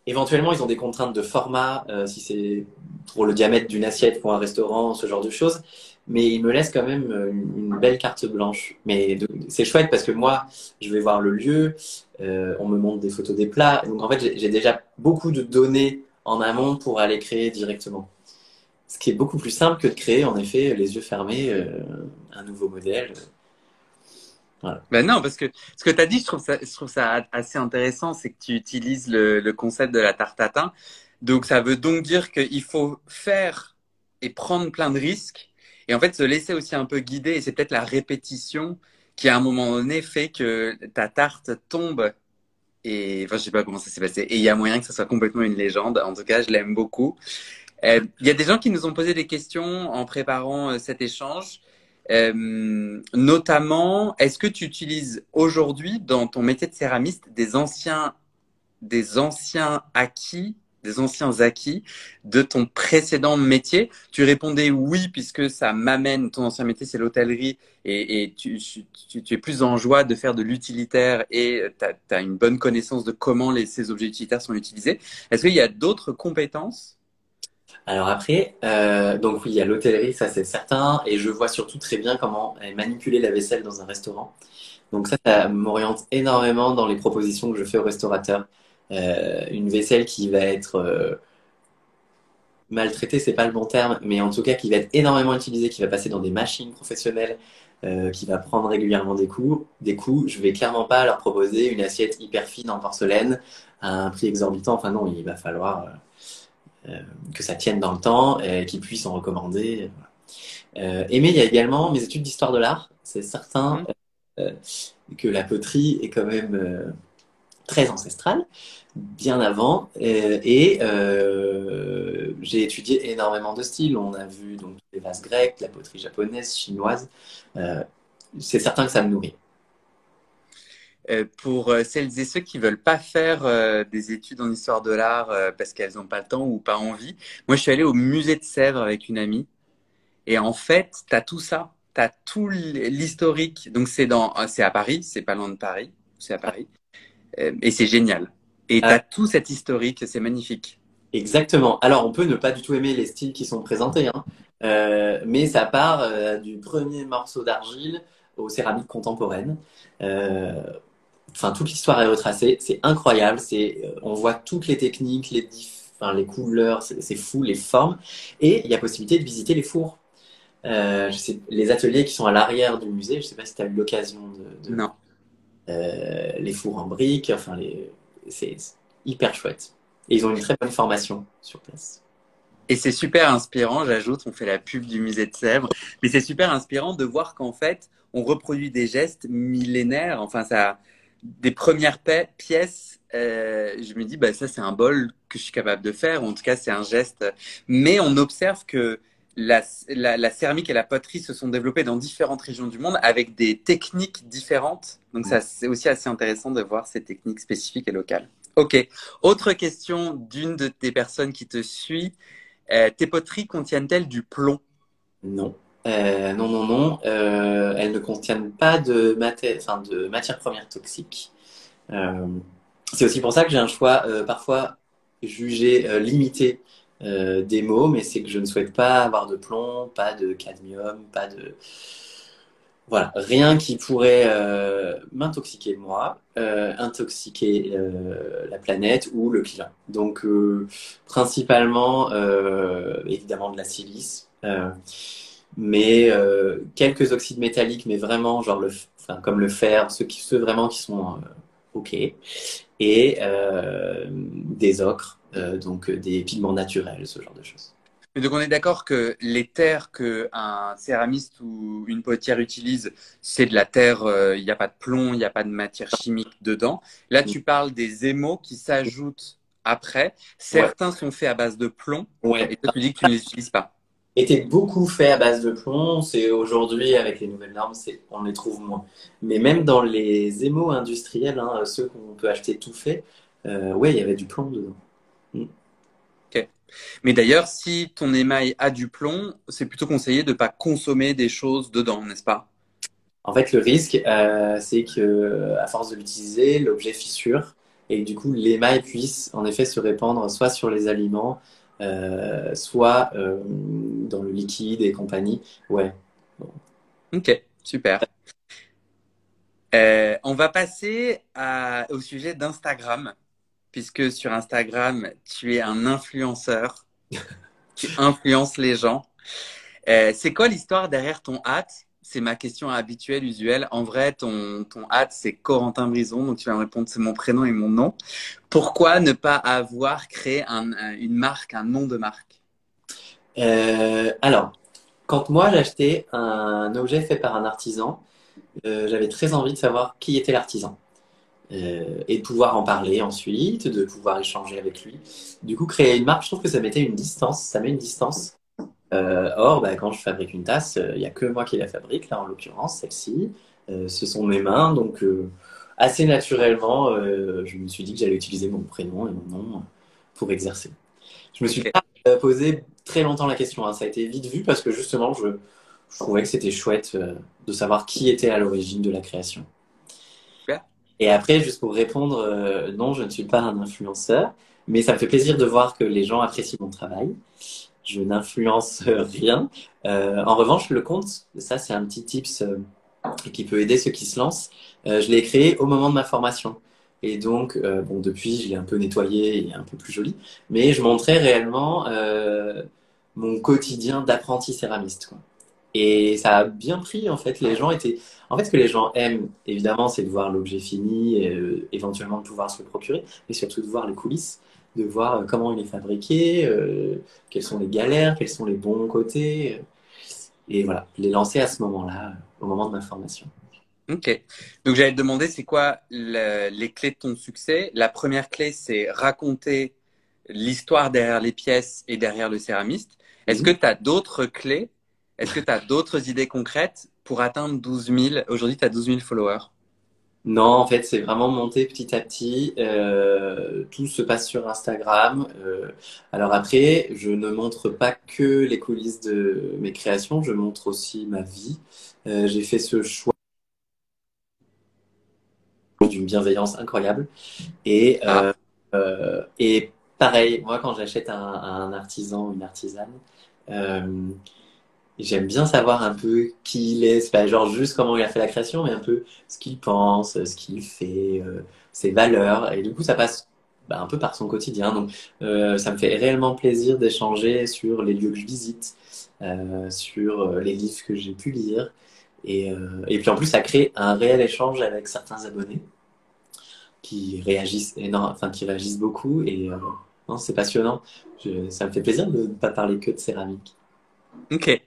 Éventuellement, ils ont des contraintes de format, euh, si c'est pour le diamètre d'une assiette pour un restaurant, ce genre de choses. Mais ils me laissent quand même euh, une, belle carte blanche. Mais c'est chouette parce que moi, je vais voir le lieu, euh, on me montre des photos des plats. Donc en fait, j'ai déjà beaucoup de données en amont pour aller créer directement. Ce qui est beaucoup plus simple que de créer, en effet, les yeux fermés, un nouveau modèle. Ben non, parce que ce que tu as dit, je trouve, ça, assez intéressant, c'est que tu utilises le, concept de la tarte tatin. Donc ça veut donc dire qu'il faut faire et prendre plein de risques et en fait se laisser aussi un peu guider. Et c'est peut-être la répétition qui à un moment donné fait que ta tarte tombe. Et enfin, je sais pas comment ça s'est passé. Et il y a moyen que ça soit complètement une légende. En tout cas, je l'aime beaucoup. Euh, il y a des gens qui nous ont posé des questions en préparant euh, cet échange. Euh, notamment, est-ce que tu utilises aujourd'hui dans ton métier de céramiste des anciens, des anciens acquis des anciens acquis de ton précédent métier? Tu répondais oui, puisque ça m'amène, ton ancien métier, c'est l'hôtellerie, et, tu, es plus en joie de faire de l'utilitaire et tu as, une bonne connaissance de comment les, ces objets utilitaires sont utilisés. Est-ce qu'il y a d'autres compétences alors après, euh, donc oui, il y a l'hôtellerie, ça c'est certain, et je vois surtout très bien comment manipuler la vaisselle dans un restaurant. Donc ça, ça m'oriente énormément dans les propositions que je fais aux restaurateurs. Euh, une vaisselle qui va être euh, maltraitée, c'est pas le bon terme, mais en tout cas qui va être énormément utilisée, qui va passer dans des machines professionnelles, qui va prendre régulièrement des coups, des coups, je vais clairement pas leur proposer une assiette hyper fine en porcelaine à un prix exorbitant. Enfin non, il va falloir que ça tienne dans le temps et qu'ils puissent en recommander. et mais il y a également mes études d'histoire de l'art. C'est certain mmh. que la poterie est quand même très ancestrale bien avant. Euh, et, euh, j'ai étudié énormément de styles. On a vu donc les vases grecs, la poterie japonaise, chinoise. Euh, c'est certain que ça me nourrit. Pour celles et ceux qui veulent pas faire des études en histoire de l'art parce qu'elles n'ont pas le temps ou pas envie, moi je suis allé au musée de Sèvres avec une amie et en fait, tu as tout ça. Tu as tout l'historique. Donc c'est dans c'est à Paris, c'est pas loin de Paris, c'est à Paris. Et c'est génial. Et tu as ah. tout cet historique, c'est magnifique. Exactement. Alors, on peut ne pas du tout aimer les styles qui sont présentés, hein. euh, mais ça part euh, du premier morceau d'argile aux céramiques contemporaines. Euh, enfin, toute l'histoire est retracée. C'est incroyable. C'est, on voit toutes les techniques, les, enfin, les couleurs, c'est fou, les formes. Et il y a possibilité de visiter les fours. je sais, les ateliers qui sont à l'arrière du musée, je ne sais pas si tu as eu l'occasion de, de... Non. les fours en briques, enfin les c'est hyper chouette. Et ils ont une très bonne formation sur place. Et c'est super inspirant, j'ajoute, on fait la pub du musée de Sèvres, mais c'est super inspirant de voir qu'en fait, on reproduit des gestes millénaires, enfin ça, des premières pièces, euh, je me dis, bah ça c'est un bol que je suis capable de faire, en tout cas c'est un geste, mais on observe que la, la, céramique et la poterie se sont développées dans différentes régions du monde avec des techniques différentes. Donc, ça, c'est aussi assez intéressant de voir ces techniques spécifiques et locales. Ok. Autre question d'une de tes personnes qui te suit. Euh, tes poteries contiennent-elles du plomb? Non. Euh, non, non, non. Euh, elles ne contiennent pas de, matière, enfin, de matières premières toxiques. c'est aussi pour ça que j'ai un choix parfois jugé limité euh, des mots, mais c'est que je ne souhaite pas avoir de plomb, pas de cadmium, pas de... Voilà, rien qui pourrait euh, m'intoxiquer moi, euh, intoxiquer la planète ou le client. Donc, principalement, évidemment, de la silice, mais quelques oxydes métalliques, mais vraiment, genre le, enfin, comme le fer, ceux, qui, ceux vraiment qui sont OK, et des ocres euh, donc euh, des pigments naturels, ce genre de choses. donc on est d'accord que les terres qu'un céramiste ou une potière utilise, c'est de la terre, euh, il n'y a pas de plomb, il n'y a pas de matière chimique dedans. Là, tu parles des émaux qui s'ajoutent après. Certains sont faits à base de plomb et toi, tu dis que tu ne les utilises pas. Étaient beaucoup faits à base de plomb. C'est aujourd'hui, avec les nouvelles normes, on les trouve moins. Mais même dans les émaux industriels, hein, ceux qu'on peut acheter tout fait, ouais, il y avait du plomb dedans. Ok. Mais d'ailleurs, si ton émail a du plomb, c'est plutôt conseillé de ne pas consommer des choses dedans, n'est-ce pas? En fait, le risque, euh, c'est que à force de l'utiliser, l'objet fissure et du coup, l'émail puisse en effet se répandre soit sur les aliments, euh, soit euh, dans le liquide et compagnie. Ouais. Ok, super. on va passer au sujet d'Instagram puisque sur Instagram, tu es un influenceur. *laughs* tu influences les gens. Euh, c'est quoi l'histoire derrière ton hâte C'est ma question habituelle, usuelle. En vrai, ton, ton hâte, c'est Corentin Brison, donc tu vas me répondre, c'est mon prénom et mon nom. Pourquoi ne pas avoir créé une marque, un nom de marque? Euh, Alors, quand moi j'achetais un objet fait par un artisan, euh, j'avais très envie de savoir qui était l'artisan. Euh, et de pouvoir en parler ensuite, de pouvoir échanger avec lui. Du coup, créer une marque, je trouve que ça mettait une distance, ça met une distance. Or, bah, quand je fabrique une tasse, il n'y a que moi qui la fabrique, là en l'occurrence, celle-ci. ce sont mes mains, donc assez naturellement, je me suis dit que j'allais utiliser mon prénom et mon nom pour exercer. Je me suis pas posé très longtemps la question, hein. ça a été vite vu parce que justement, je, je trouvais que c'était chouette de savoir qui était à l'origine de la création. Et après, juste pour répondre, euh, non, je ne suis pas un influenceur, mais ça me fait plaisir de voir que les gens apprécient mon travail. Je n'influence rien. Euh, en revanche, le compte, ça c'est un petit tips euh, qui peut aider ceux qui se lancent. je l'ai créé au moment de ma formation. Et donc, bon, depuis, je l'ai un peu nettoyé et un peu plus joli. Mais je montrais réellement mon quotidien d'apprenti céramiste. Et ça a bien pris, en fait. Les gens étaient. En fait, ce que les gens aiment, évidemment, c'est de voir l'objet fini, euh, éventuellement de pouvoir se le procurer, mais surtout de voir les coulisses, de voir euh, comment il est fabriqué, euh, quelles sont les galères, quels sont les bons côtés. Et voilà, les lancer à ce moment-là, au moment de ma formation. Ok. Donc, j'allais te demander, c'est quoi les clés de ton succès? La première clé, c'est raconter l'histoire derrière les pièces et derrière le céramiste. Est-ce que tu as d'autres clés? Est-ce que tu as d'autres idées concrètes pour atteindre 12 000 Aujourd'hui, tu as 12 000 followers. Non, en fait, c'est vraiment monté petit à petit. Euh, tout se passe sur Instagram. Euh, alors après, je ne montre pas que les coulisses de mes créations, je montre aussi ma vie. Euh, j'ai fait ce choix d'une bienveillance incroyable. Et, ah. et pareil, moi, quand j'achète un, un, artisan, une artisane, J'aime bien savoir un peu qui il est, c'est pas genre juste comment il a fait la création, mais un peu ce qu'il pense, ce qu'il fait, euh, ses valeurs. Et du coup, ça passe bah, un peu par son quotidien. Donc, euh, ça me fait réellement plaisir d'échanger sur les lieux que je visite, euh, sur les livres que j'ai pu lire. Et, et puis en plus, ça crée un réel échange avec certains abonnés qui réagissent, énorme, enfin, qui réagissent beaucoup. Et c'est passionnant. ça me fait plaisir de ne pas parler que de céramique. Ok.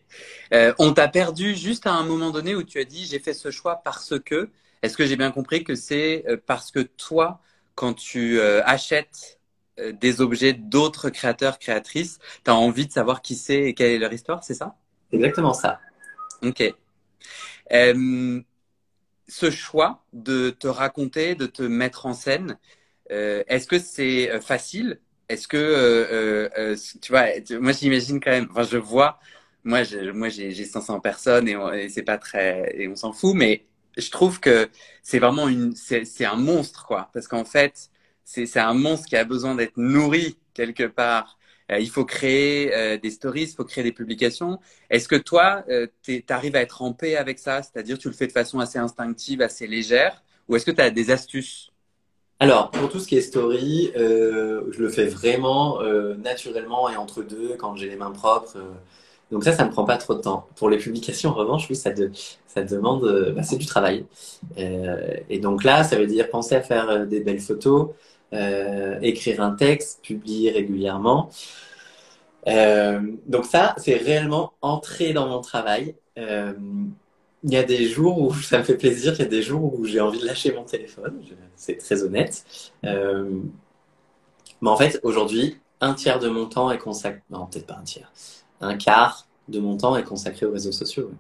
Euh, on t'a perdu juste à un moment donné où tu as dit j'ai fait ce choix parce que. Est-ce que j'ai bien compris que c'est euh, parce que toi, quand tu euh, achètes des objets d'autres créateurs, créatrices, tu as envie de savoir qui c'est et quelle est leur histoire, c'est ça? Exactement ça. Ok. ce choix de te raconter, de te mettre en scène, est-ce que c'est facile? Est-ce que, tu vois, moi j'imagine quand même, enfin je vois, moi j'ai moi j'ai 500 personnes et, c'est pas très, et on s'en fout, mais je trouve que c'est vraiment une, c'est un monstre quoi, parce qu'en fait c'est un monstre qui a besoin d'être nourri quelque part. Euh, il faut créer des stories, il faut créer des publications. Est-ce que toi, tu arrives à être en paix avec ça? C'est-à-dire tu le fais de façon assez instinctive, assez légère? Ou est-ce que tu as des astuces? Alors, pour tout ce qui est story, euh, je le fais vraiment euh, naturellement et entre deux quand j'ai les mains propres. Euh. donc ça, ça ne prend pas trop de temps. Pour les publications, en revanche, oui, ça, demande, bah, c'est du travail. et donc là, ça veut dire penser à faire des belles photos, écrire un texte, publier régulièrement. donc ça, c'est réellement entrer dans mon travail. Il y a des jours où *laughs* ça me fait plaisir, il y a des jours où j'ai envie de lâcher mon téléphone, c'est très honnête. Euh, mais en fait, aujourd'hui, un tiers de mon temps est consacré, non, peut-être pas un tiers, un quart de mon temps est consacré aux réseaux sociaux.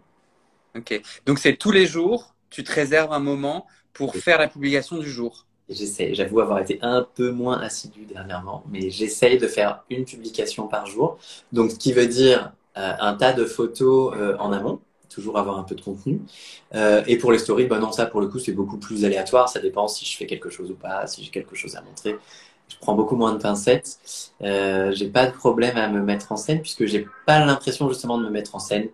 Ok, donc c'est tous les jours, tu te réserves un moment pour faire la publication du jour. J'essaie, j'avoue avoir été un peu moins assidu dernièrement, mais j'essaye de faire une publication par jour. Donc, ce qui veut dire euh, un tas de photos euh, en amont toujours avoir un peu de contenu. Euh, et pour les stories, bah non, ça pour le coup, c'est beaucoup plus aléatoire. Ça dépend si je fais quelque chose ou pas, si j'ai quelque chose à montrer. Je prends beaucoup moins de pincettes. Euh, j'ai pas de problème à me mettre en scène puisque j'ai pas l'impression justement de me mettre en scène.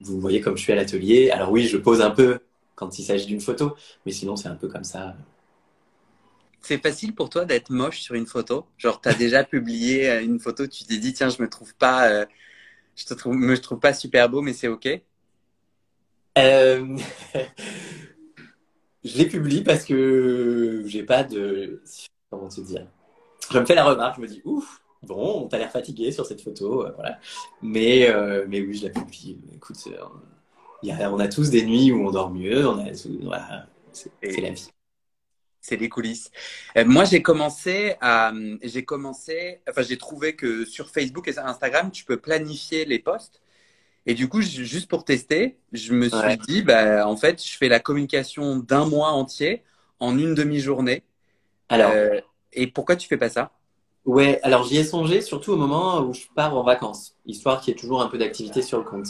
Vous voyez comme je suis à l'atelier. Alors oui, je pose un peu quand il s'agit d'une photo, mais sinon c'est un peu comme ça. C'est facile pour toi d'être moche sur une photo? Genre, tu as déjà *laughs* publié euh, une photo, tu t'es dit, tiens, je me trouve pas, euh, je te trouve, me trouve pas super beau, mais c'est OK? Euh, *laughs* je les publie parce que j'ai pas de. Comment te dire? Je me fais la remarque, je me dis ouf, bon, t'as l'air fatigué sur cette photo, euh, voilà. Mais, euh, mais oui, je la publie. Écoute, y a, on a tous des nuits où on dort mieux, on a, voilà, c'est la vie. C'est les coulisses. moi, j'ai commencé à, j'ai commencé, enfin, j'ai trouvé que sur Facebook et Instagram, tu peux planifier les posts. Et du coup, juste pour tester, je me suis dit, bah, en fait, je fais la communication d'un mois entier en une demi-journée. Alors. Euh, et pourquoi tu fais pas ça? Ouais, alors j'y ai songé surtout au moment où je pars en vacances, histoire qu'il y ait toujours un peu d'activité sur le compte.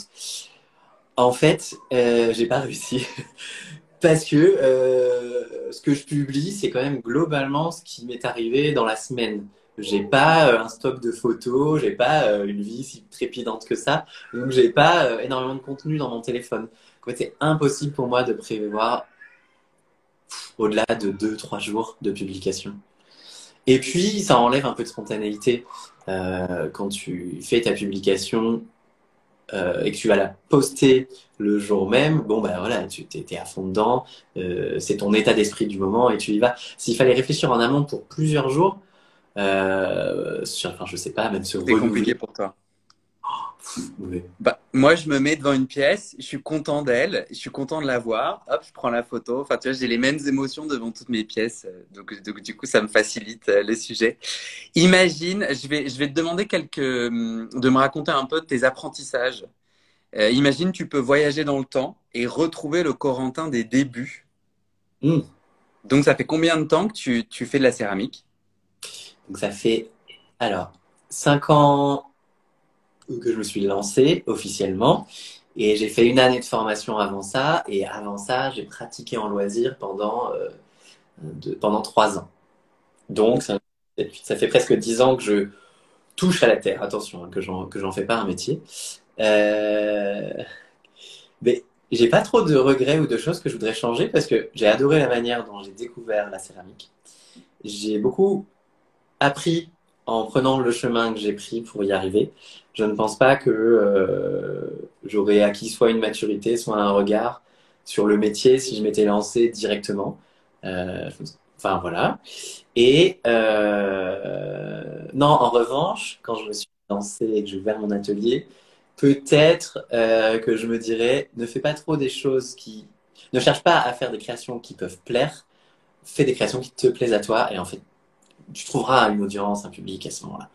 En fait, euh, j'ai pas réussi *laughs* parce que euh, ce que je publie, c'est quand même globalement ce qui m'est arrivé dans la semaine. J'ai pas euh, un stock de photos, j'ai pas euh, une vie si trépidante que ça, donc j'ai pas énormément de contenu dans mon téléphone. En c'est impossible pour moi de prévoir au-delà de 2-3 jours de publication. Et puis, ça enlève un peu de spontanéité euh, quand tu fais ta publication euh, et que tu vas la poster le jour même. Bon, ben voilà, tu étais à fond dedans, euh, c'est ton état d'esprit du moment et tu y vas. S'il fallait réfléchir en amont pour plusieurs jours, euh, sur, enfin, je sais pas, même se C'est compliqué pour toi. Bah, moi, je me mets devant une pièce, je suis content d'elle, je suis content de la voir. Hop, je prends la photo. Enfin, tu vois, j'ai les mêmes émotions devant toutes mes pièces. Donc, du coup, ça me facilite euh, les sujets. Imagine, je vais, je vais te demander quelques, hum, de me raconter un peu de tes apprentissages. Euh, imagine, tu peux voyager dans le temps et retrouver le Corentin des débuts. Hmm. Donc, ça fait combien de temps que tu, tu fais de la céramique? Donc, ça fait, alors, 5 ans que je me suis lancé officiellement. Et j'ai fait une année de formation avant ça. Et avant ça, j'ai pratiqué en loisir pendant, euh, pendant trois ans. Donc, ça, fait presque dix ans que je touche à la terre. Attention, hein, que j'en fais pas un métier. Euh, mais j'ai pas trop de regrets ou de choses que je voudrais changer parce que j'ai adoré la manière dont j'ai découvert la céramique. J'ai beaucoup appris en prenant le chemin que j'ai pris pour y arriver je ne pense pas que euh, j'aurais acquis soit une maturité, soit un regard sur le métier si je m'étais lancé directement. Euh, enfin voilà. Et euh, non, en revanche, quand je me suis lancé et que j'ai ouvert mon atelier, peut-être que je me dirais ne fais pas trop des choses qui ne cherche pas à faire des créations qui peuvent plaire, fais des créations qui te plaisent à toi et en fait tu trouveras une audience, un public à ce moment-là.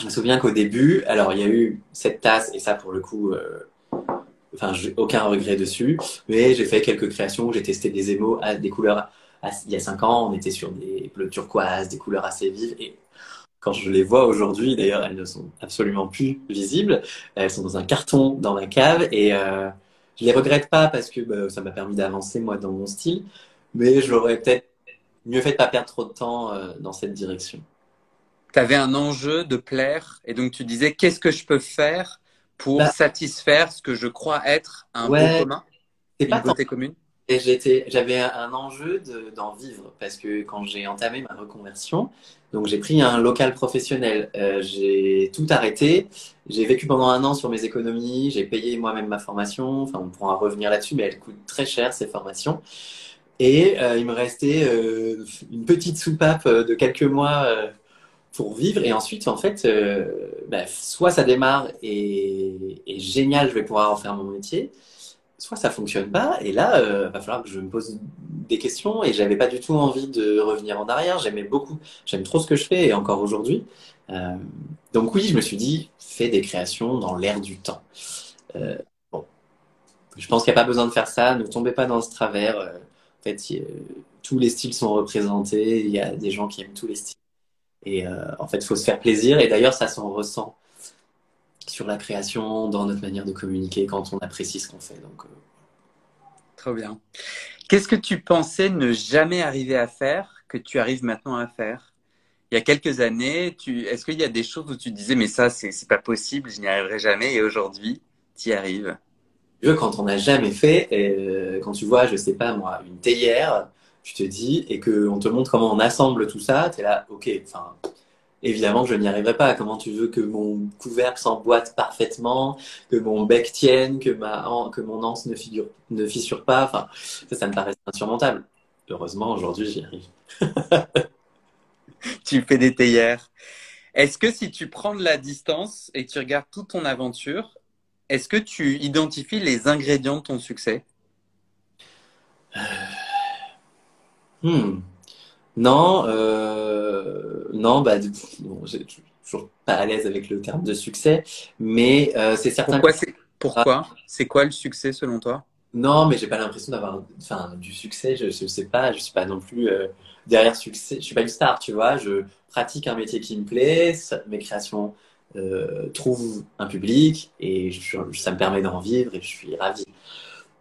Je me souviens qu'au début, alors il y a eu cette tasse, et ça pour le coup, euh, enfin, j'ai aucun regret dessus, mais j'ai fait quelques créations j'ai testé des émaux à des couleurs. il y a cinq ans, on était sur des bleus turquoise, des couleurs assez vives, et quand je les vois aujourd'hui, d'ailleurs, elles ne sont absolument plus visibles. Elles sont dans un carton dans ma cave, et euh, je les regrette pas parce que bah, ça m'a permis d'avancer moi dans mon style, mais j'aurais peut-être mieux fait de pas perdre trop de temps euh, dans cette direction tu avais un enjeu de plaire et donc tu disais qu'est-ce que je peux faire pour bah. satisfaire ce que je crois être un ouais, commun, une pas beauté commune? Et j'étais, j'avais un enjeu d'en vivre parce que quand j'ai entamé ma reconversion, donc j'ai pris un local professionnel, euh, j'ai tout arrêté, j'ai vécu pendant un an sur mes économies, j'ai payé moi-même ma formation, enfin on pourra revenir là-dessus, mais elle coûte très cher ces formations. Et euh, il me restait euh, une petite soupape de quelques mois pour vivre. Et ensuite, en fait, euh, bah, soit ça démarre et, génial, je vais pouvoir en faire mon métier, soit ça fonctionne pas. Et là, euh, va falloir que je me pose des questions. Et j'avais pas du tout envie de revenir en arrière. J'aimais beaucoup, j'aime trop ce que je fais et encore aujourd'hui. Euh, donc oui, je me suis dit, fais des créations dans l'air du temps. Bon, je pense qu'il n'y a pas besoin de faire ça. Ne tombez pas dans ce travers. En fait, tous les styles sont représentés. Il y a des gens qui aiment tous les styles. Et euh, en fait, il faut se faire plaisir. Et d'ailleurs, ça s'en ressent sur la création, dans notre manière de communiquer, quand on apprécie ce qu'on fait. Donc, euh, Trop bien. Qu'est-ce que tu pensais ne jamais arriver à faire que tu arrives maintenant à faire? Il y a quelques années, tu... est-ce qu'il y a des choses où tu disais mais ça c'est pas possible, je n'y arriverai jamais et aujourd'hui tu y arrives Quand on n'a jamais fait, euh, quand tu vois, je sais pas moi, une théière, tu te dis, et qu'on te montre comment on assemble tout ça, tu es là, ok, enfin, évidemment que je n'y arriverai pas. Comment tu veux que mon couvercle s'emboîte parfaitement, que mon bec tienne, que, ma, que mon anse ne, figure, ne fissure pas? Enfin, ça, ça me paraît insurmontable. Heureusement, aujourd'hui, j'y arrive. *laughs* tu fais des théières. Est-ce que si tu prends de la distance et tu regardes toute ton aventure, est-ce que tu identifies les ingrédients de ton succès? Euh, Hmm. Non, euh, non, bah, bon, j'ai toujours pas à l'aise avec le terme de succès, mais euh, c'est certain. Pourquoi c'est Pourquoi? C'est quoi le succès selon toi? Non, mais j'ai pas l'impression d'avoir enfin, du succès. Je, je sais pas, je suis pas non plus euh, derrière succès. Je suis pas une star, tu vois. Je pratique un métier qui me plaît. mes créations euh, trouvent un public et ça me permet d'en vivre et je suis ravi.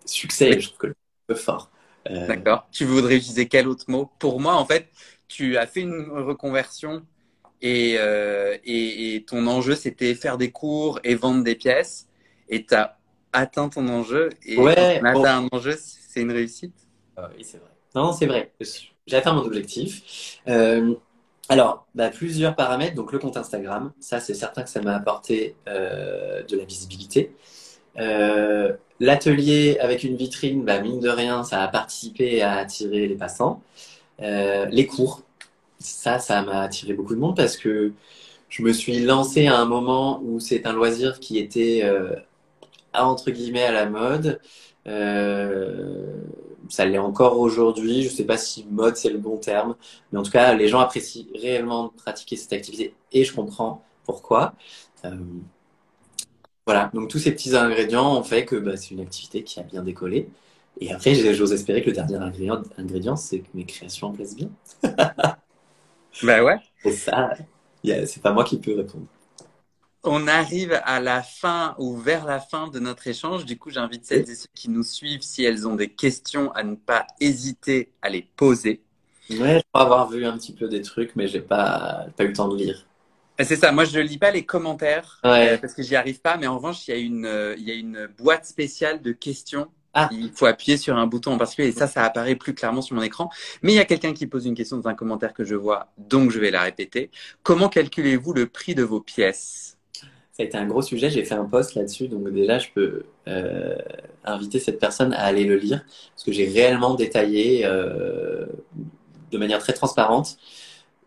Succès, je trouve que le peu fort. Euh, D'accord. Tu voudrais utiliser quel autre mot? Pour moi, en fait, tu as fait une reconversion et, euh, et, et ton enjeu, c'était faire des cours et vendre des pièces. Et tu as atteint ton enjeu. Et ouais, quand un enjeu, c'est une réussite? Ah oui, c'est vrai. Non, c'est vrai. J'ai atteint mon objectif. Euh, alors, bah, plusieurs paramètres. Donc, le compte Instagram, ça, c'est certain que ça m'a apporté euh, de la visibilité. Euh, L'atelier avec une vitrine, bah, mine de rien, ça a participé à attirer les passants. Euh, les cours, ça, ça m'a attiré beaucoup de monde parce que je me suis lancé à un moment où c'est un loisir qui était euh, entre guillemets à la mode. Euh, ça l'est encore aujourd'hui. Je ne sais pas si mode c'est le bon terme, mais en tout cas, les gens apprécient réellement de pratiquer cette activité et je comprends pourquoi. Voilà, donc tous ces petits ingrédients ont fait que bah, c'est une activité qui a bien décollé. Et après, j'ose espérer que le dernier ingrédient, ingrédient c'est que mes créations plaisent bien. *laughs* ben ouais. Et ça, c'est pas moi qui peux répondre. On arrive à la fin ou vers la fin de notre échange. Du coup, j'invite celles et ceux qui nous suivent, si elles ont des questions, à ne pas hésiter à les poser. Ouais, je crois avoir vu un petit peu des trucs, mais j'ai pas, pas eu le temps de lire. C'est ça, moi je ne lis pas les commentaires ouais. euh, parce que j'y arrive pas, mais en revanche, il y, a une, euh, il y a une boîte spéciale de questions. Ah. Il faut appuyer sur un bouton en particulier et ça, ça apparaît plus clairement sur mon écran. Mais il y a quelqu'un qui pose une question dans un commentaire que je vois, donc je vais la répéter. Comment calculez-vous le prix de vos pièces? Ça a été un gros sujet, j'ai fait un post là-dessus, donc déjà je peux euh, inviter cette personne à aller le lire parce que j'ai réellement détaillé de manière très transparente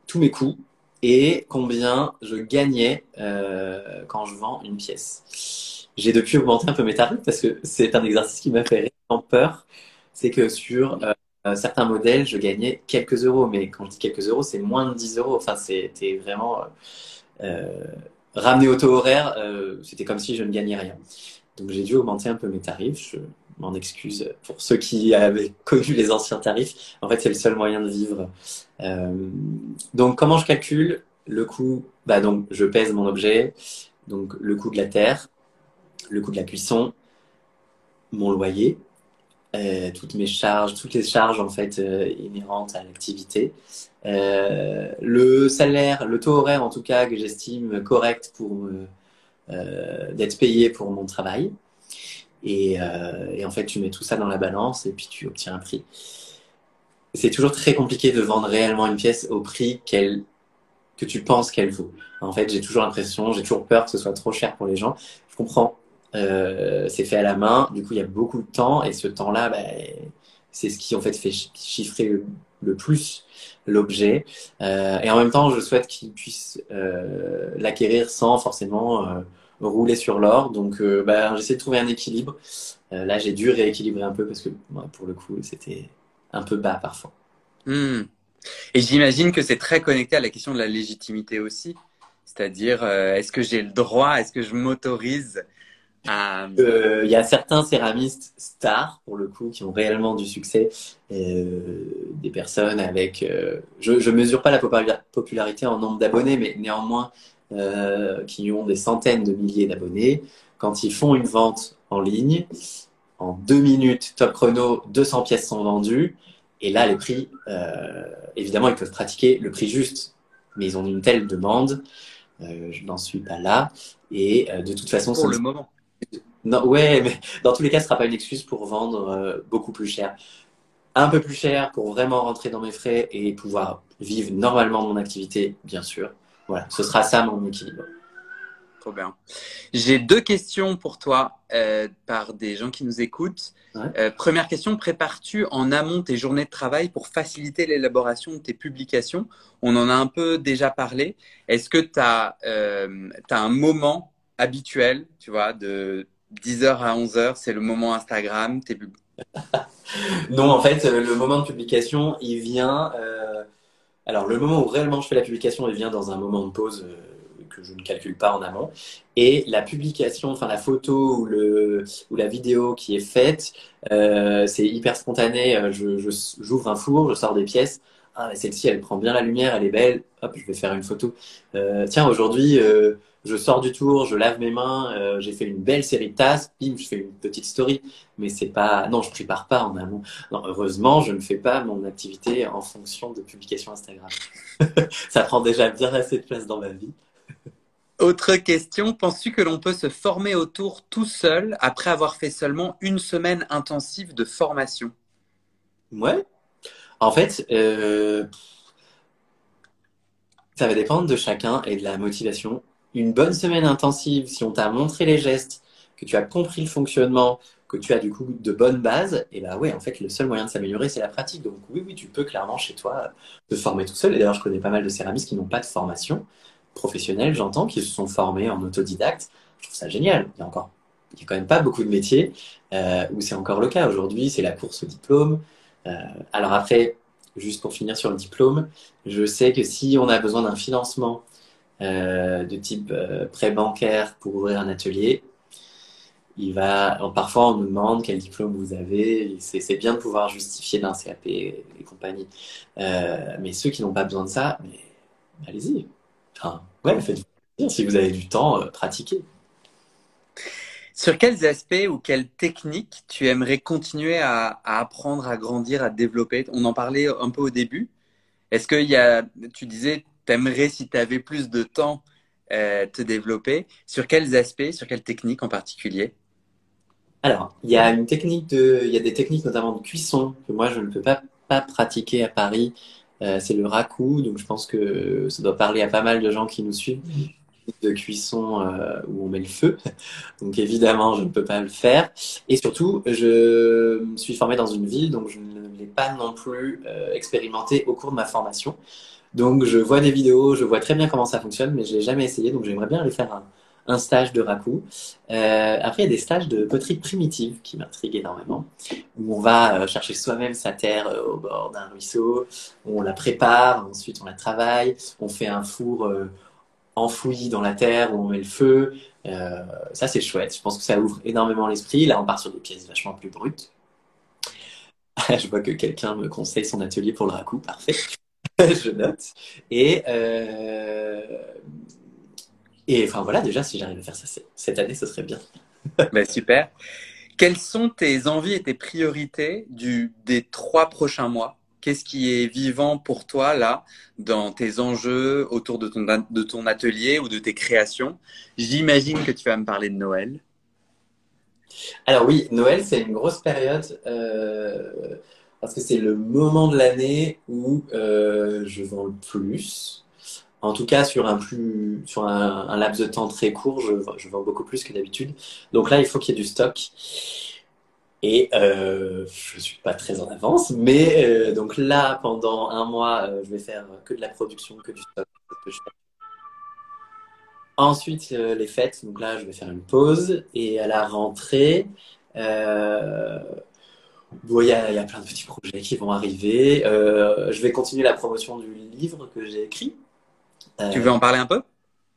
tous mes coûts et combien je gagnais euh, quand je vends une pièce. J'ai depuis augmenté un peu mes tarifs parce que c'est un exercice qui m'a fait vraiment peur. C'est que sur euh, certains modèles, je gagnais quelques euros, mais quand je dis quelques euros, c'est moins de 10 euros. Enfin, c'était vraiment euh, ramené au taux horaire. Euh, c'était comme si je ne gagnais rien. Donc j'ai dû augmenter un peu mes tarifs. M'en excuse pour ceux qui avaient *laughs* connu les anciens tarifs. En fait, c'est le seul moyen de vivre. Euh, donc comment je calcule le coût? Bah donc je pèse mon objet, donc le coût de la terre, le coût de la cuisson, mon loyer, euh, toutes mes charges, toutes les charges en fait euh, inhérentes à l'activité, le salaire, le taux horaire en tout cas que j'estime correct pour d'être payé pour mon travail. Et, euh, et, en fait, tu mets tout ça dans la balance et puis tu obtiens un prix. C'est toujours très compliqué de vendre réellement une pièce au prix qu'elle que tu penses qu'elle vaut. En fait, j'ai toujours l'impression, j'ai toujours peur que ce soit trop cher pour les gens. Je comprends, euh, c'est fait à la main, du coup il y a beaucoup de temps et ce temps-là, bah, c'est ce qui en fait fait chiffrer le, plus l'objet. Euh, et en même temps, je souhaite qu'ils puissent l'acquérir sans forcément rouler sur l'or. Donc, euh, bah, j'essaie de trouver un équilibre. Euh, là, j'ai dû rééquilibrer un peu parce que pour le coup, c'était un peu bas parfois. Mmh. Et j'imagine que c'est très connecté à la question de la légitimité aussi. C'est-à-dire, euh, est-ce que j'ai le droit, est-ce que je m'autorise à... Il y a certains céramistes stars, pour le coup, qui ont réellement du succès. Des personnes avec... je ne mesure pas la popularité en nombre d'abonnés, mais néanmoins, qui ont des centaines de milliers d'abonnés. Quand ils font une vente en ligne, en deux minutes, top chrono, 200 pièces sont vendues. Et là, les prix, euh, évidemment, ils peuvent pratiquer le prix juste, mais ils ont une telle demande. Euh, je n'en suis pas là. Et euh, de toute façon, pour le moment. Non, ouais, *laughs* mais dans tous les cas, ce sera pas une excuse pour vendre euh, beaucoup plus cher. Un peu plus cher pour vraiment rentrer dans mes frais et pouvoir vivre normalement mon activité, bien sûr. Voilà, ce sera ça mon équilibre. Trop bien. J'ai deux questions pour toi euh, par des gens qui nous écoutent. Ouais. Euh, première question, prépares-tu en amont tes journées de travail pour faciliter l'élaboration de tes publications? On en a un peu déjà parlé. Est-ce que tu as, euh, un moment habituel, tu vois, de 10h à 11h, c'est le moment Instagram tes pub... *laughs* Non, en fait, le moment de publication, il vient... Alors, le moment où réellement je fais la publication, il vient dans un moment de pause que je ne calcule pas en amont. Et la publication, enfin la photo ou, le, ou la vidéo qui est faite, euh, c'est hyper spontané. Je, j'ouvre un four, je sors des pièces. Ah, mais celle-ci, elle prend bien la lumière, elle est belle. Hop, je vais faire une photo. Euh, tiens, aujourd'hui, euh, je sors du tour, je lave mes mains, euh, j'ai fait une belle série de tasses, bim, je fais une petite story. Mais c'est pas, non, je prépare pas en amont. Non, heureusement, je ne fais pas mon activité en fonction de publication Instagram. *laughs* Ça prend déjà bien assez de place dans ma vie. Autre question, penses-tu que l'on peut se former autour tout seul après avoir fait seulement une semaine intensive de formation? Ouais. En fait, euh, ça va dépendre de chacun et de la motivation une bonne semaine intensive, si on t'a montré les gestes, que tu as compris le fonctionnement, que tu as du coup de bonnes bases, et bah ouais, en fait, le seul moyen de s'améliorer, c'est la pratique. Donc oui, oui, tu peux clairement chez toi te former tout seul. Et d'ailleurs, je connais pas mal de céramistes qui n'ont pas de formation professionnelle, j'entends, qui se sont formés en autodidacte. Je trouve ça génial. Il y a encore, il y a quand même pas beaucoup de métiers euh, où c'est encore le cas. Aujourd'hui, c'est la course au diplôme. Euh, alors après, juste pour finir sur le diplôme, je sais que si on a besoin d'un financement euh, de type euh, prêt bancaire pour ouvrir un atelier. Il va, parfois, on nous demande quel diplôme vous avez. C'est bien de pouvoir justifier d'un CAP et, compagnie. Euh, mais ceux qui n'ont pas besoin de ça, allez-y. Enfin, ouais, faites si vous avez du temps, pratiquez. Sur quels aspects ou quelles techniques tu aimerais continuer à, à, apprendre, à grandir, à développer? On en parlait un peu au début. Est-ce qu'il y a, tu disais, t'aimerais, si tu avais plus de temps, euh, te développer Sur quels aspects, sur quelles techniques en particulier? Alors, il y a une technique de, il y a des techniques notamment de cuisson que moi je ne peux pas, pratiquer à Paris. Euh, c'est le raku, donc je pense que ça doit parler à pas mal de gens qui nous suivent de cuisson euh, où on met le feu. *laughs* Donc évidemment, je ne peux pas le faire. Et surtout, je suis formé dans une ville, donc je ne l'ai pas non plus expérimenté au cours de ma formation. Donc, je vois des vidéos, je vois très bien comment ça fonctionne, mais je l'ai jamais essayé. Donc, j'aimerais bien aller faire un, un stage de raku. Euh, après, il y a des stages de poterie primitive qui m'intriguent énormément, où on va euh, chercher soi-même sa terre euh, au bord d'un ruisseau, on la prépare, ensuite on la travaille, on fait un four euh, enfoui dans la terre où on met le feu. ça, c'est chouette. Je pense que ça ouvre énormément l'esprit. Là, on part sur des pièces vachement plus brutes. *laughs* Je vois que quelqu'un me conseille son atelier pour le raku. Parfait. *laughs* je note. Et, euh, et enfin voilà, déjà, si j'arrive à faire ça cette année, ce serait bien. *laughs* ben, super. Quelles sont tes envies et tes priorités du, des trois prochains mois? Qu'est-ce qui est vivant pour toi là, dans tes enjeux autour de ton, de ton atelier ou de tes créations? J'imagine que tu vas me parler de Noël. Alors oui, Noël, c'est une grosse période. Euh, parce que c'est le moment de l'année où euh, je vends le plus. En tout cas, sur un, plus, sur un, laps de temps très court, je, vends beaucoup plus que d'habitude. Donc là, il faut qu'il y ait du stock. Et euh, je suis pas très en avance, mais euh, donc là, pendant un mois, je vais faire que de la production, que du stock. Ensuite, les fêtes, donc là, je vais faire une pause. Et à la rentrée, Bon, il y, a, y, a plein de petits projets qui vont arriver. Euh, je vais continuer la promotion du livre que j'ai écrit. Euh, tu veux en parler un peu?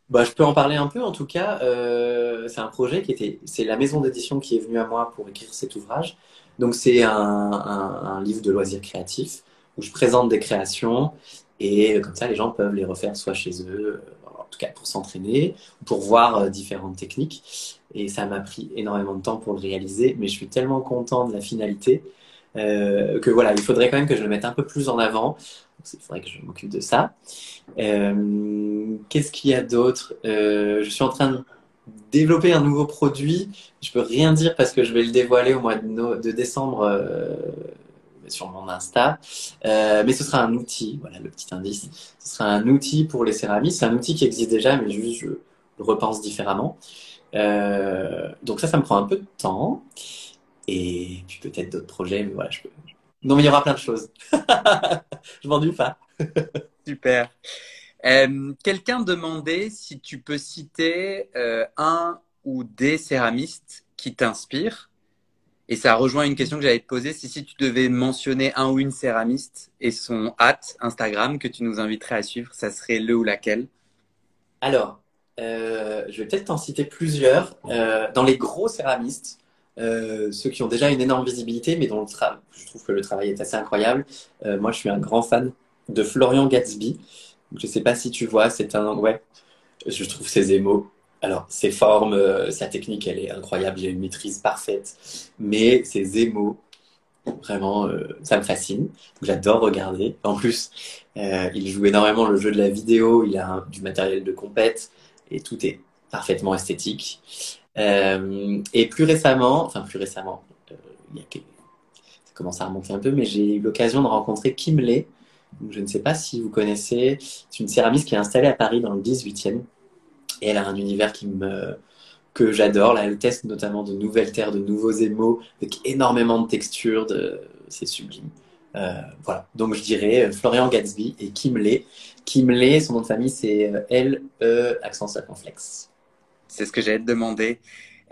Bah, Je peux en parler un peu. En tout cas, euh, c'est un projet qui était. C'est la maison d'édition qui est venue à moi pour écrire cet ouvrage. Donc, c'est un, un, un, livre de loisirs créatifs où je présente des créations et comme ça, les gens peuvent les refaire soit chez eux, tout cas pour s'entraîner, pour voir différentes techniques. Et ça m'a pris énormément de temps pour le réaliser, mais je suis tellement content de la finalité euh, que voilà, il faudrait quand même que je le mette un peu plus en avant. Il faudrait que je m'occupe de ça. Euh, Qu'est-ce qu'il y a d'autre? Euh, Je suis en train de développer un nouveau produit. Je peux rien dire parce que je vais le dévoiler au mois de, décembre euh, sur mon Insta. Euh, mais ce sera un outil, voilà le petit indice. Ce sera un outil pour les céramistes. C'est un outil qui existe déjà, mais juste je le repense différemment. Euh, donc ça, ça me prend un peu de temps. Et puis peut-être d'autres projets, mais voilà, je peux... Non, mais il y aura plein de choses. *laughs* je m'ennuie pas. *laughs* Super. Euh, Quelqu'un demandait si tu peux citer un ou des céramistes qui t'inspirent. Et ça rejoint une question que j'allais te poser. Si, si tu devais mentionner un ou une céramiste et son hâte Instagram que tu nous inviterais à suivre, ça serait le ou laquelle? Alors, euh, je vais peut-être t'en citer plusieurs. Euh, dans les gros céramistes, euh, ceux qui ont déjà une énorme visibilité, mais dont le je trouve que le travail est assez incroyable. moi, je suis un grand fan de Florian Gatsby. Je ne sais pas si tu vois, c'est un... Ouais, je trouve ses émaux. Alors, ses formes, sa technique, elle est incroyable. Il a une maîtrise parfaite. Mais ses émaux, vraiment, ça me fascine. J'adore regarder. En plus, il joue énormément le jeu de la vidéo. Il a du matériel de compète et tout est parfaitement esthétique. Euh, et plus récemment, enfin plus récemment, euh, il ça commence à remonter un peu, mais j'ai eu l'occasion de rencontrer Kim Lay. Je ne sais pas si vous connaissez, c'est une céramiste qui est installée à Paris dans le 18e. Et elle a un univers qui me, que j'adore. Là, elle teste notamment de nouvelles terres, de nouveaux émaux, avec énormément de textures. De... C'est sublime. Euh, voilà. Donc, je dirais Florian Gatsby et Kim Lay. Kim Lay, son nom de famille, c'est euh, L-E, accent circonflexe. C'est ce que j'allais te demander.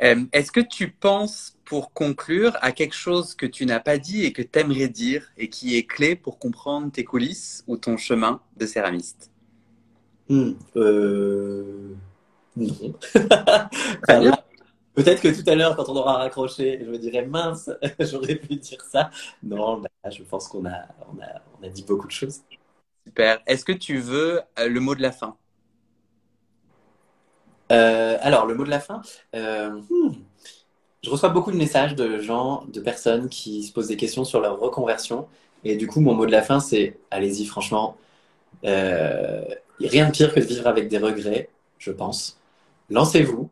Euh, est-ce que tu penses, pour conclure, à quelque chose que tu n'as pas dit et que tu aimerais dire et qui est clé pour comprendre tes coulisses ou ton chemin de céramiste? Hmm, euh... Non. *laughs* Peut-être que tout à l'heure, quand on aura raccroché, je me dirais mince, *laughs* j'aurais pu dire ça. Non, bah, je pense qu'on a, on a, on a dit beaucoup de choses. Super. Est-ce que tu veux euh, le mot de la fin? Euh, Alors, le mot de la fin, euh, hmm. je reçois beaucoup de messages de gens, de personnes qui se posent des questions sur leur reconversion. Et du coup, mon mot de la fin, c'est allez-y, franchement. rien de pire que de vivre avec des regrets, je pense. Lancez-vous.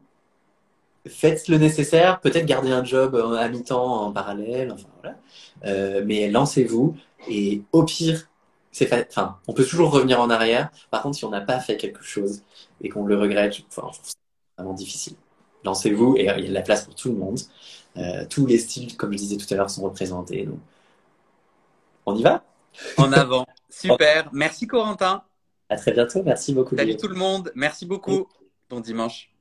Faites le nécessaire, peut-être garder un job à mi-temps en parallèle, enfin voilà. mais lancez-vous et au pire, c'est enfin, on peut toujours revenir en arrière. Par contre, si on n'a pas fait quelque chose et qu'on le regrette, enfin, c'est vraiment difficile. Lancez-vous et il y a de la place pour tout le monde. Euh, tous les styles, comme je disais tout à l'heure, sont représentés. Donc, on y va? En avant. Super. Merci Corentin. À très bientôt. Merci beaucoup. Salut tout le monde. Merci beaucoup. Bon dimanche.